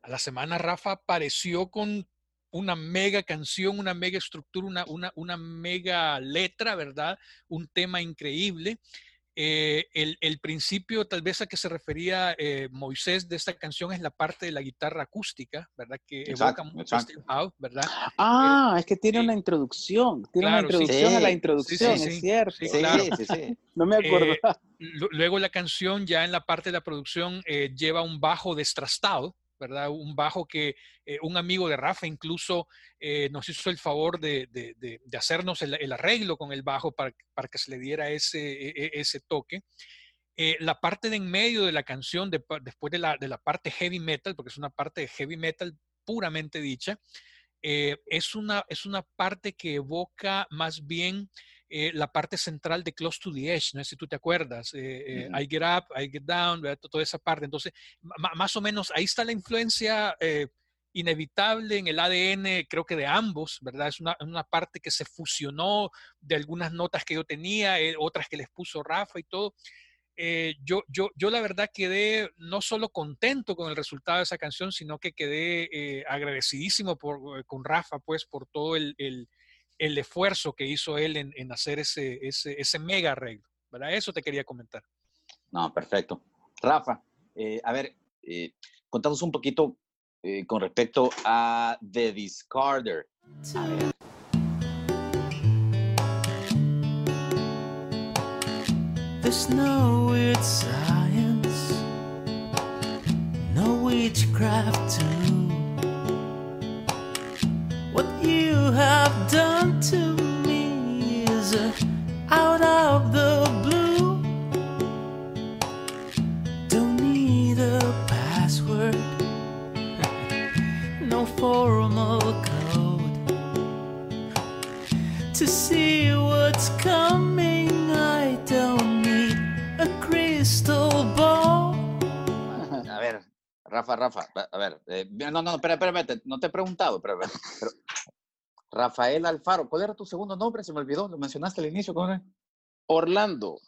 a la semana Rafa apareció con una mega canción, una mega estructura, una, una, una mega letra, ¿verdad? Un tema increíble. Eh, el, el, principio tal vez a que se refería eh, Moisés de esta canción es la parte de la guitarra acústica, ¿verdad? Que evoca mucho House, ¿verdad? Ah, es que tiene una introducción, tiene una introducción a la introducción, es cierto. Sí, claro. [laughs] no me acuerdo. Eh, luego la canción ya en la parte de la producción lleva un bajo destrastado, ¿verdad? Un bajo que eh, un amigo de Rafa incluso eh, nos hizo el favor de, hacernos el, arreglo con el bajo para, para, que se le diera ese, e, e, ese toque. Eh, la parte de en medio de la canción, después de la, de la parte heavy metal, porque es una parte de heavy metal puramente dicha, es, una, es una parte que evoca más bien eh, la parte central de Close to the Edge, no sé si tú te acuerdas, eh, eh, I Get Up, I Get Down, toda esa parte. Entonces, más o menos ahí está la influencia inevitable en el ADN, creo que de ambos, ¿verdad? Es una, una, parte que se fusionó de algunas notas que yo tenía, otras que les puso Rafa y todo. yo, yo, yo la verdad quedé no solo contento con el resultado de esa canción, sino que quedé agradecidísimo por, con Rafa, pues, por todo el, el, el esfuerzo que hizo él en, hacer ese, ese, ese, mega arreglo. ¿verdad? Eso te quería comentar. No, perfecto. Rafa, eh, a ver, eh, contanos un poquito eh, con respecto a The Discarder. There's no weird science, no witchcraft too. What you have done Rafa, Rafa, a ver, eh, no, no, espera, espera, no te he preguntado, pero, pero Rafael Alfaro. ¿Cuál era tu segundo nombre? Se me olvidó, lo mencionaste al inicio. ¿cómo Orlando.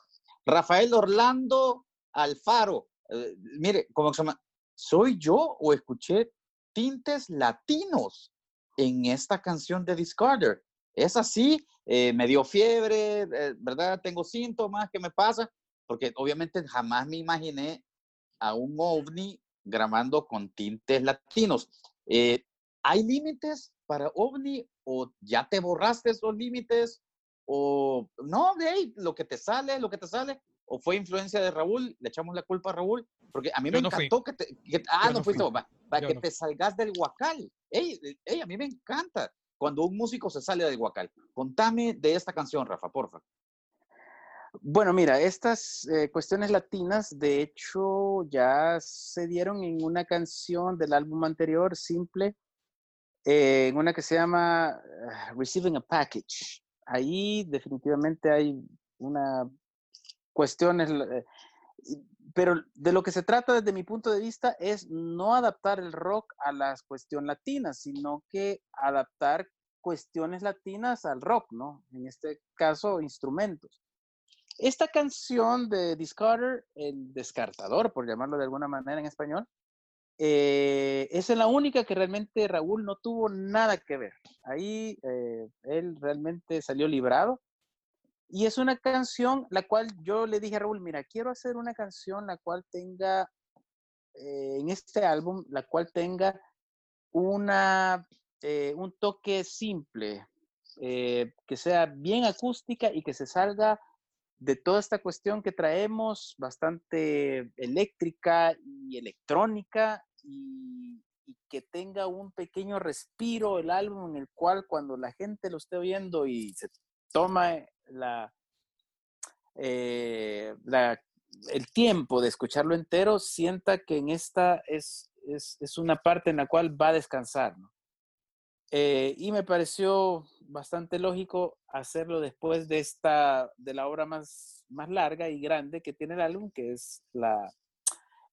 Rafael Orlando Alfaro. Eh, mire, ¿cómo se llama? ¿Soy yo o escuché tintes latinos en esta canción de Discarder? Es así, eh, me dio fiebre, ¿verdad? Tengo síntomas, ¿qué me pasa? Porque obviamente jamás me imaginé a un ovni grabando con tintes latinos. ¿Hay límites para ovni o ya te borraste esos límites, o no, de ahí, lo que te sale, lo que te sale, o fue influencia de Raúl, le echamos la culpa a Raúl, porque a mí me encantó que te, ah, no, fuiste, para que te salgas del guacal. Ey, ey, a mí me encanta cuando un músico se sale del guacal. Contame de esta canción, Rafa, porfa. Bueno, mira, estas eh, cuestiones latinas, de hecho, ya se dieron en una canción del álbum anterior, Simple, eh, en una que se llama ah, Receiving a Package. Ahí definitivamente hay una cuestiones, eh, pero de lo que se trata desde mi punto de vista es no adaptar el rock a las cuestiones latinas, sino que adaptar cuestiones latinas al rock, ¿no? En este caso, instrumentos. Esta canción de Discarder, el descartador, por llamarlo de alguna manera en español, eh, es la única que realmente Raúl no tuvo nada que ver. Ahí eh, él realmente salió librado. Y es una canción la cual yo le dije a Raúl, mira, quiero hacer una canción la cual tenga, eh, en este álbum, la cual tenga una, un toque simple, eh, que sea bien acústica y que se salga de toda esta cuestión que traemos, bastante eléctrica y electrónica, y, que tenga un pequeño respiro el álbum en el cual cuando la gente lo esté oyendo y se toma eh, la- el tiempo de escucharlo entero, sienta que en esta es, es, es una parte en la cual va a descansar. ¿no? Eh, y me pareció bastante lógico hacerlo después de esta, de la obra más, más larga y grande que tiene el álbum, que es la,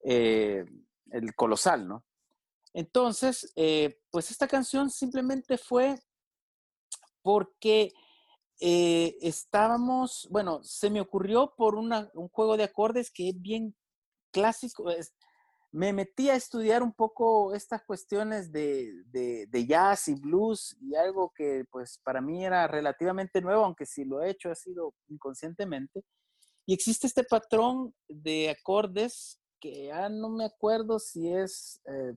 eh, el Colosal, ¿no? Entonces, eh, pues esta canción simplemente fue porque estábamos, bueno, se me ocurrió por una- un juego de acordes que es bien clásico. Me metí a estudiar un poco estas cuestiones de, de- jazz y blues y algo que pues para mí era relativamente nuevo, aunque si lo he hecho ha sido inconscientemente. Y existe este patrón de acordes que ya no me acuerdo si es, eh,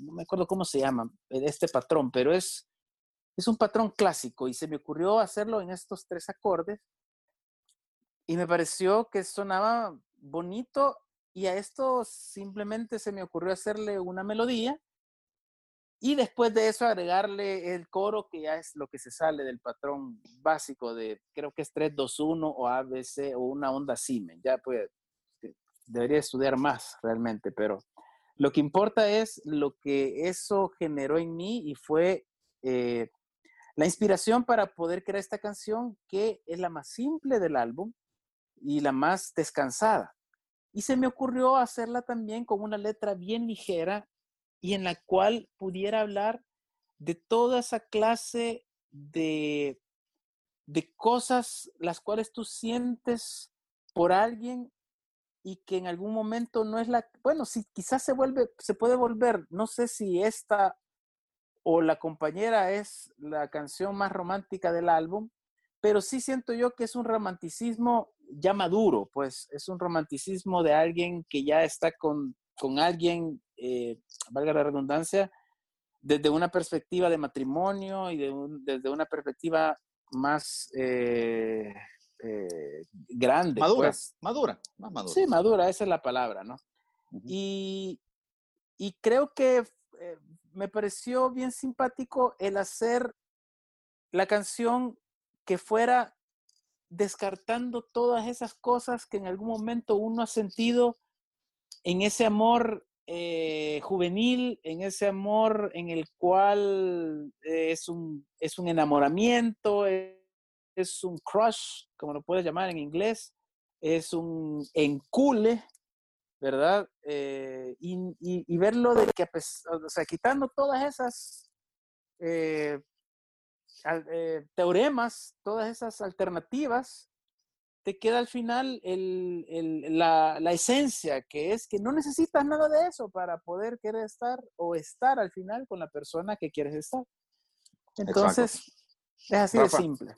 no me acuerdo cómo se llama eh, este patrón, pero es, es un patrón clásico y se me ocurrió hacerlo en estos tres acordes y me pareció que sonaba bonito y a esto simplemente se me ocurrió hacerle una melodía y después de eso agregarle el coro que ya es lo que se sale del patrón básico de creo que es 3 2 1 o ABC o una onda Siemens. Ya pues debería estudiar más realmente, pero lo que importa es lo que eso generó en mí y fue eh, la inspiración para poder crear esta canción que es la más simple del álbum y la más descansada. Y se me ocurrió hacerla también con una letra bien ligera y en la cual pudiera hablar de toda esa clase de, de cosas las cuales tú sientes por alguien y que en algún momento no es la, bueno, sí, quizás se vuelve, se puede volver, no sé si esta o La compañera es la canción más romántica del álbum, pero sí siento yo que es un romanticismo ya maduro, pues es un romanticismo de alguien que ya está con, con alguien, eh, valga la redundancia, desde una perspectiva de matrimonio y de un- desde una perspectiva más eh, eh, grande. Madura, pues. madura, más madura. Sí, madura, esa es la palabra, ¿no? Y, y creo que eh, me pareció bien simpático el hacer la canción que fuera descartando todas esas cosas que en algún momento uno ha sentido en ese amor eh, juvenil, en ese amor en el cual eh, es, un, es un enamoramiento, eh, es un crush, como lo puedes llamar en inglés, es un encule, ¿verdad? Eh, y, verlo de que, o sea, quitando todas esas eh, teoremas, todas esas alternativas, te queda al final el- el- la, la esencia, que es que no necesitas nada de eso para poder querer estar o estar al final con la persona que quieres estar. Entonces, es así Rafa. de simple.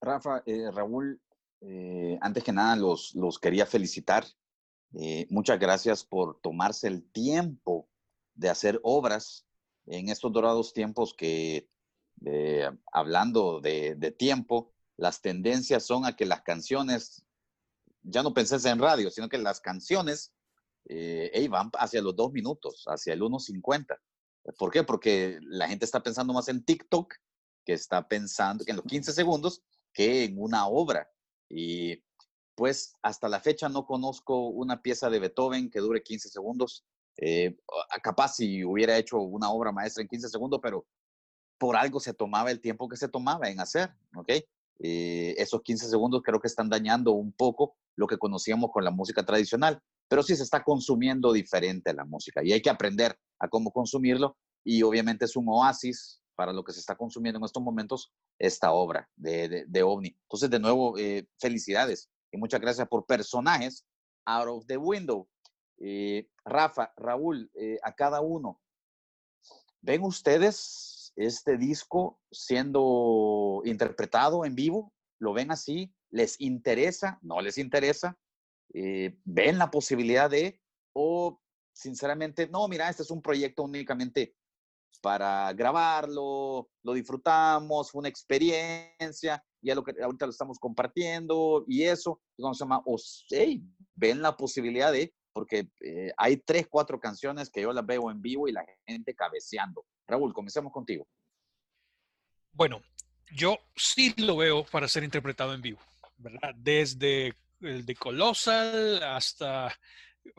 Rafa, eh, Raúl, eh, antes que nada los, los quería felicitar. Eh, muchas gracias por tomarse el tiempo de hacer obras en estos dorados tiempos que, eh, hablando de, tiempo, las tendencias son a que las canciones, ya no penses en radio, sino que las canciones eh, van hacia los dos minutos, hacia el 1.50. ¿Por qué? Porque la gente está pensando más en TikTok que está pensando en los 15 segundos que en una obra. Y pues hasta la fecha no conozco una pieza de Beethoven que dure 15 segundos. Eh, capaz si hubiera hecho una obra maestra en 15 segundos, pero por algo se tomaba el tiempo que se tomaba en hacer, ¿ok? Eh, esos 15 segundos creo que están dañando un poco lo que conocíamos con la música tradicional, pero sí se está consumiendo diferente la música y hay que aprender a cómo consumirlo y obviamente es un oasis para lo que se está consumiendo en estos momentos esta obra de, de, de OVNI. Entonces, de nuevo, eh, felicidades y muchas gracias por personajes out of the window. Eh, Rafa, Raúl, eh, a cada uno, ¿ven ustedes este disco siendo interpretado en vivo? ¿Lo ven así? ¿Les interesa? ¿No les interesa? Eh, ¿Ven la posibilidad de? ¿O sinceramente, no, mira, este es un proyecto únicamente para grabarlo, lo disfrutamos, fue una experiencia, ya lo que ahorita lo estamos compartiendo y eso, ¿cómo se llama? O hey, ven la posibilidad de, porque eh, hay tres, cuatro canciones que yo las veo en vivo y la gente cabeceando. Raúl, comencemos contigo. Bueno, yo sí lo veo para ser interpretado en vivo, ¿verdad? Desde el de Colossal hasta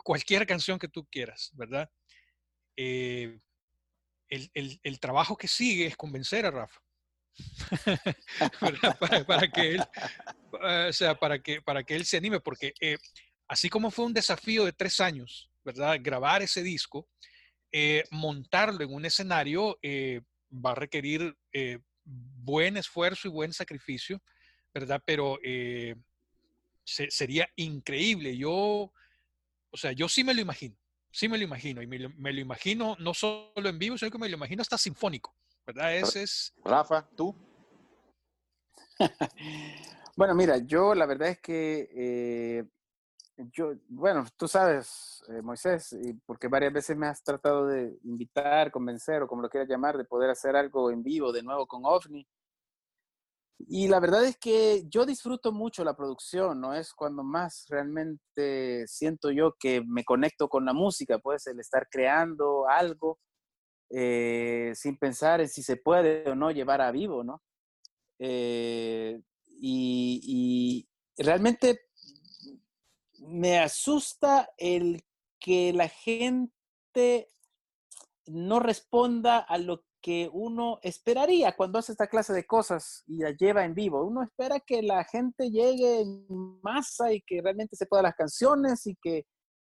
cualquier canción que tú quieras, ¿verdad? Eh, el, el, el, trabajo que sigue es convencer a Rafa. [laughs] para, para, que él, o sea, para que, para que él se anime, porque eh, así como fue un desafío de tres años, ¿verdad? Grabar ese disco, eh, montarlo en un escenario eh, va a requerir eh, buen esfuerzo y buen sacrificio, ¿verdad? Pero eh, se, sería increíble. Yo, o sea, yo sí me lo imagino, sí me lo imagino, y me lo, me lo imagino no solo en vivo, sino que me lo imagino hasta sinfónico, ¿verdad? Ese es... Rafa, ¿tú? [laughs] bueno, mira, yo la verdad es que eh, yo, bueno, tú sabes, eh, Moisés, y porque varias veces me has tratado de invitar, convencer o como lo quieras llamar, de poder hacer algo en vivo de nuevo con OVNI. Y la verdad es que yo disfruto mucho la producción, ¿no? Es cuando más realmente siento yo que me conecto con la música, pues el estar creando algo eh, sin pensar en si se puede o no llevar a vivo, ¿no? Eh, y, y realmente me asusta el que la gente no responda a lo que uno esperaría cuando hace esta clase de cosas y la lleva en vivo. Uno espera que la gente llegue en masa y que realmente se pueda las canciones y que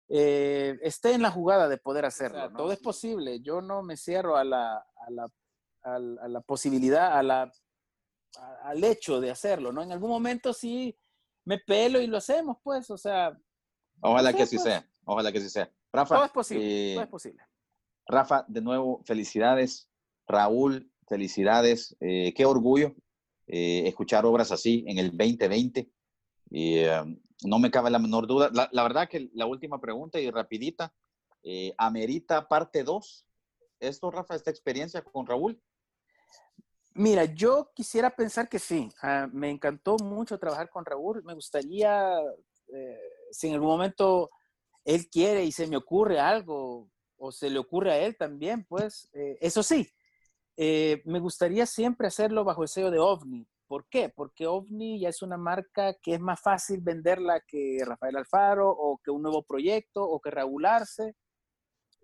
eh, esté en la jugada de poder hacerlo. O sea, ¿no? Todo es posible. Yo no me cierro a la, a la, a la, a la posibilidad, a la, al hecho de hacerlo, ¿no? En algún momento sí me pelo y lo hacemos, pues, o sea. Ojalá que así pues. sea, ojalá que así sea. Rafa. Todo es posible, eh, todo es posible. Rafa, de nuevo, felicidades. Raúl, felicidades. Eh, qué orgullo eh, escuchar obras así en el 2020. Y um, no me cabe la menor duda. La, la, verdad que la última pregunta y rapidita, ¿amerita parte 2? ¿Esto, Rafa, esta experiencia con Raúl? Mira, yo quisiera pensar que sí. Uh, me encantó mucho trabajar con Raúl. Me gustaría, eh, si en algún momento él quiere y se me ocurre algo, o se le ocurre a él también, pues eh, eso sí, eh, me gustaría siempre hacerlo bajo el sello de OVNI. ¿Por qué? Porque OVNI ya es una marca que es más fácil venderla que Rafael Alfaro o que un nuevo proyecto o que Raúl Arce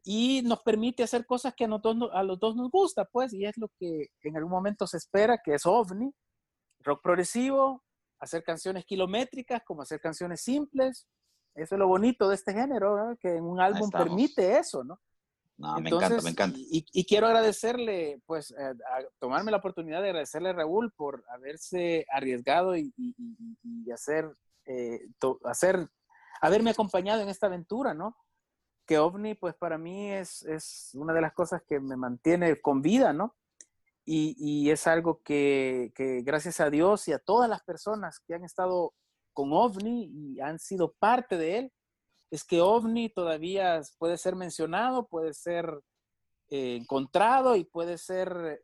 y nos permite hacer cosas que a, nosotros, a los dos nos gusta, pues, y es lo que en algún momento se espera, que es ovni, rock progresivo, hacer canciones kilométricas, como hacer canciones simples. Eso es lo bonito de este género, que en un álbum permite eso, ¿no? No, Entonces, me encanta, me encanta. Y, y quiero agradecerle, pues, eh, a tomarme la oportunidad de agradecerle a Raúl por haberse arriesgado y, y, y hacer, eh, to, hacer, haberme acompañado en esta aventura, ¿no? Que OVNI, pues para mí es, es, una de las cosas que me mantiene con vida, ¿no? Y, y es algo que, que, gracias a Dios y a todas las personas que han estado con OVNI y han sido parte de él, es que OVNI todavía puede ser mencionado, puede ser eh, encontrado y puede ser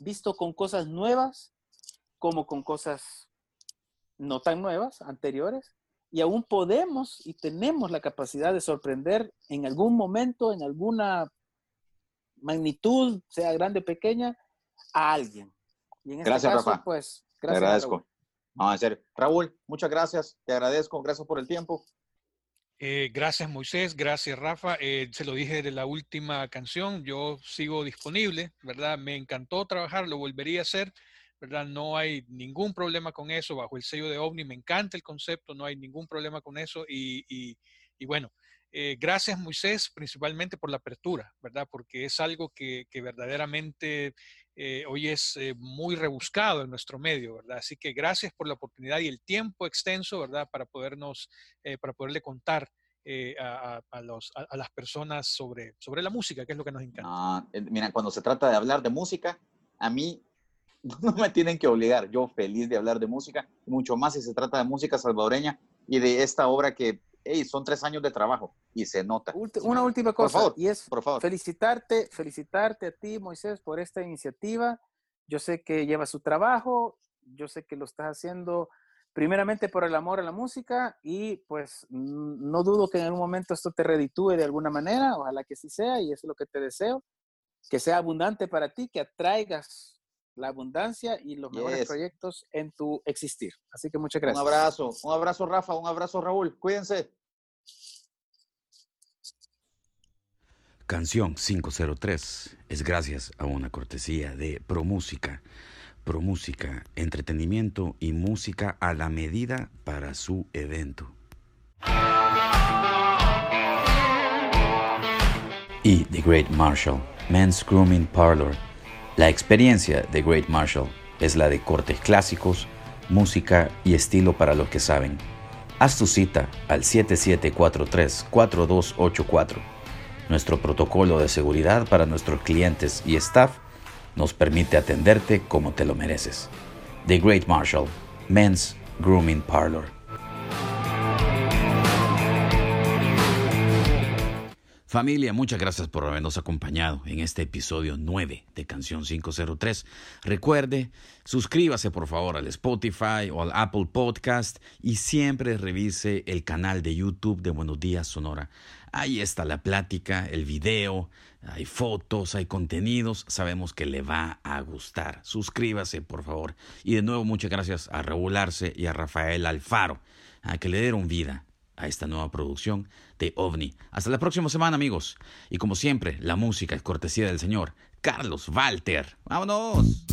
visto con cosas nuevas como con cosas no tan nuevas, anteriores, y aún podemos y tenemos la capacidad de sorprender en algún momento, en alguna magnitud, sea grande o pequeña, a alguien. Y en este gracias, caso, Rafa. pues, gracias. Te agradezco. Raúl. No, en serio. Raúl, muchas gracias. Te agradezco. Gracias por el tiempo. Eh, gracias Moisés, gracias Rafa. Eh, se lo dije de la última canción, yo sigo disponible, ¿verdad? Me encantó trabajar, lo volvería a hacer. No hay ningún problema con eso bajo el sello de OVNI. Me encanta el concepto, no hay ningún problema con eso. Y, bueno, eh, gracias Moisés principalmente por la apertura, ¿verdad? Porque es algo que, verdaderamente eh, hoy es eh, muy rebuscado en nuestro medio, ¿verdad? Así que gracias por la oportunidad y el tiempo extenso, ¿verdad? Para podernos, para poderle contar. A, los, a, las personas sobre, sobre la música, que es lo que nos encanta. Ah, mira, cuando se trata de hablar de música, a mí [laughs] no me tienen que obligar. Yo feliz de hablar de música, mucho más si se trata de música salvadoreña y de esta obra que hey, son tres años de trabajo y se nota. Ulti- Una última Por cosa, favor, y es por favor. felicitarte, felicitarte a ti, Moisés, por esta iniciativa. Yo sé que lleva su trabajo, yo sé que lo estás haciendo primeramente por el amor a la música y pues no dudo que en algún momento esto te reditúe de alguna manera, ojalá que sí sea y eso es lo que te deseo, que sea abundante para ti, que atraigas la abundancia y los mejores Yes. proyectos en tu existir. Así que muchas Un gracias. abrazo, un abrazo Rafa, un abrazo Raúl, cuídense. Canción 503 es gracias a una cortesía de ProMúsica. ProMúsica, entretenimiento y música a la medida para su evento. Y The Great Marshall, Men's Grooming Parlor. La experiencia de Great Marshall es la de cortes clásicos, música y estilo para los que saben. Haz tu cita al 7743-4284. Nuestro protocolo de seguridad para nuestros clientes y staff nos permite atenderte como te lo mereces. The Great Marshall, Men's Grooming Parlor. Familia, muchas gracias por habernos acompañado en este episodio 9 de Canción 503. Recuerde, suscríbase por favor al Spotify o al Apple Podcast y siempre revise el canal de YouTube de Buenos Días Sonora. Ahí está la plática, el video, hay fotos, hay contenidos. Sabemos que le va a gustar. Suscríbase por favor. Y de nuevo muchas gracias a Raúl y a Rafael Alfaro, a que le dieron vida a esta nueva producción de OVNI. Hasta la próxima semana, amigos. Y como siempre, la música es cortesía del señor Carlos Walter. ¡Vámonos!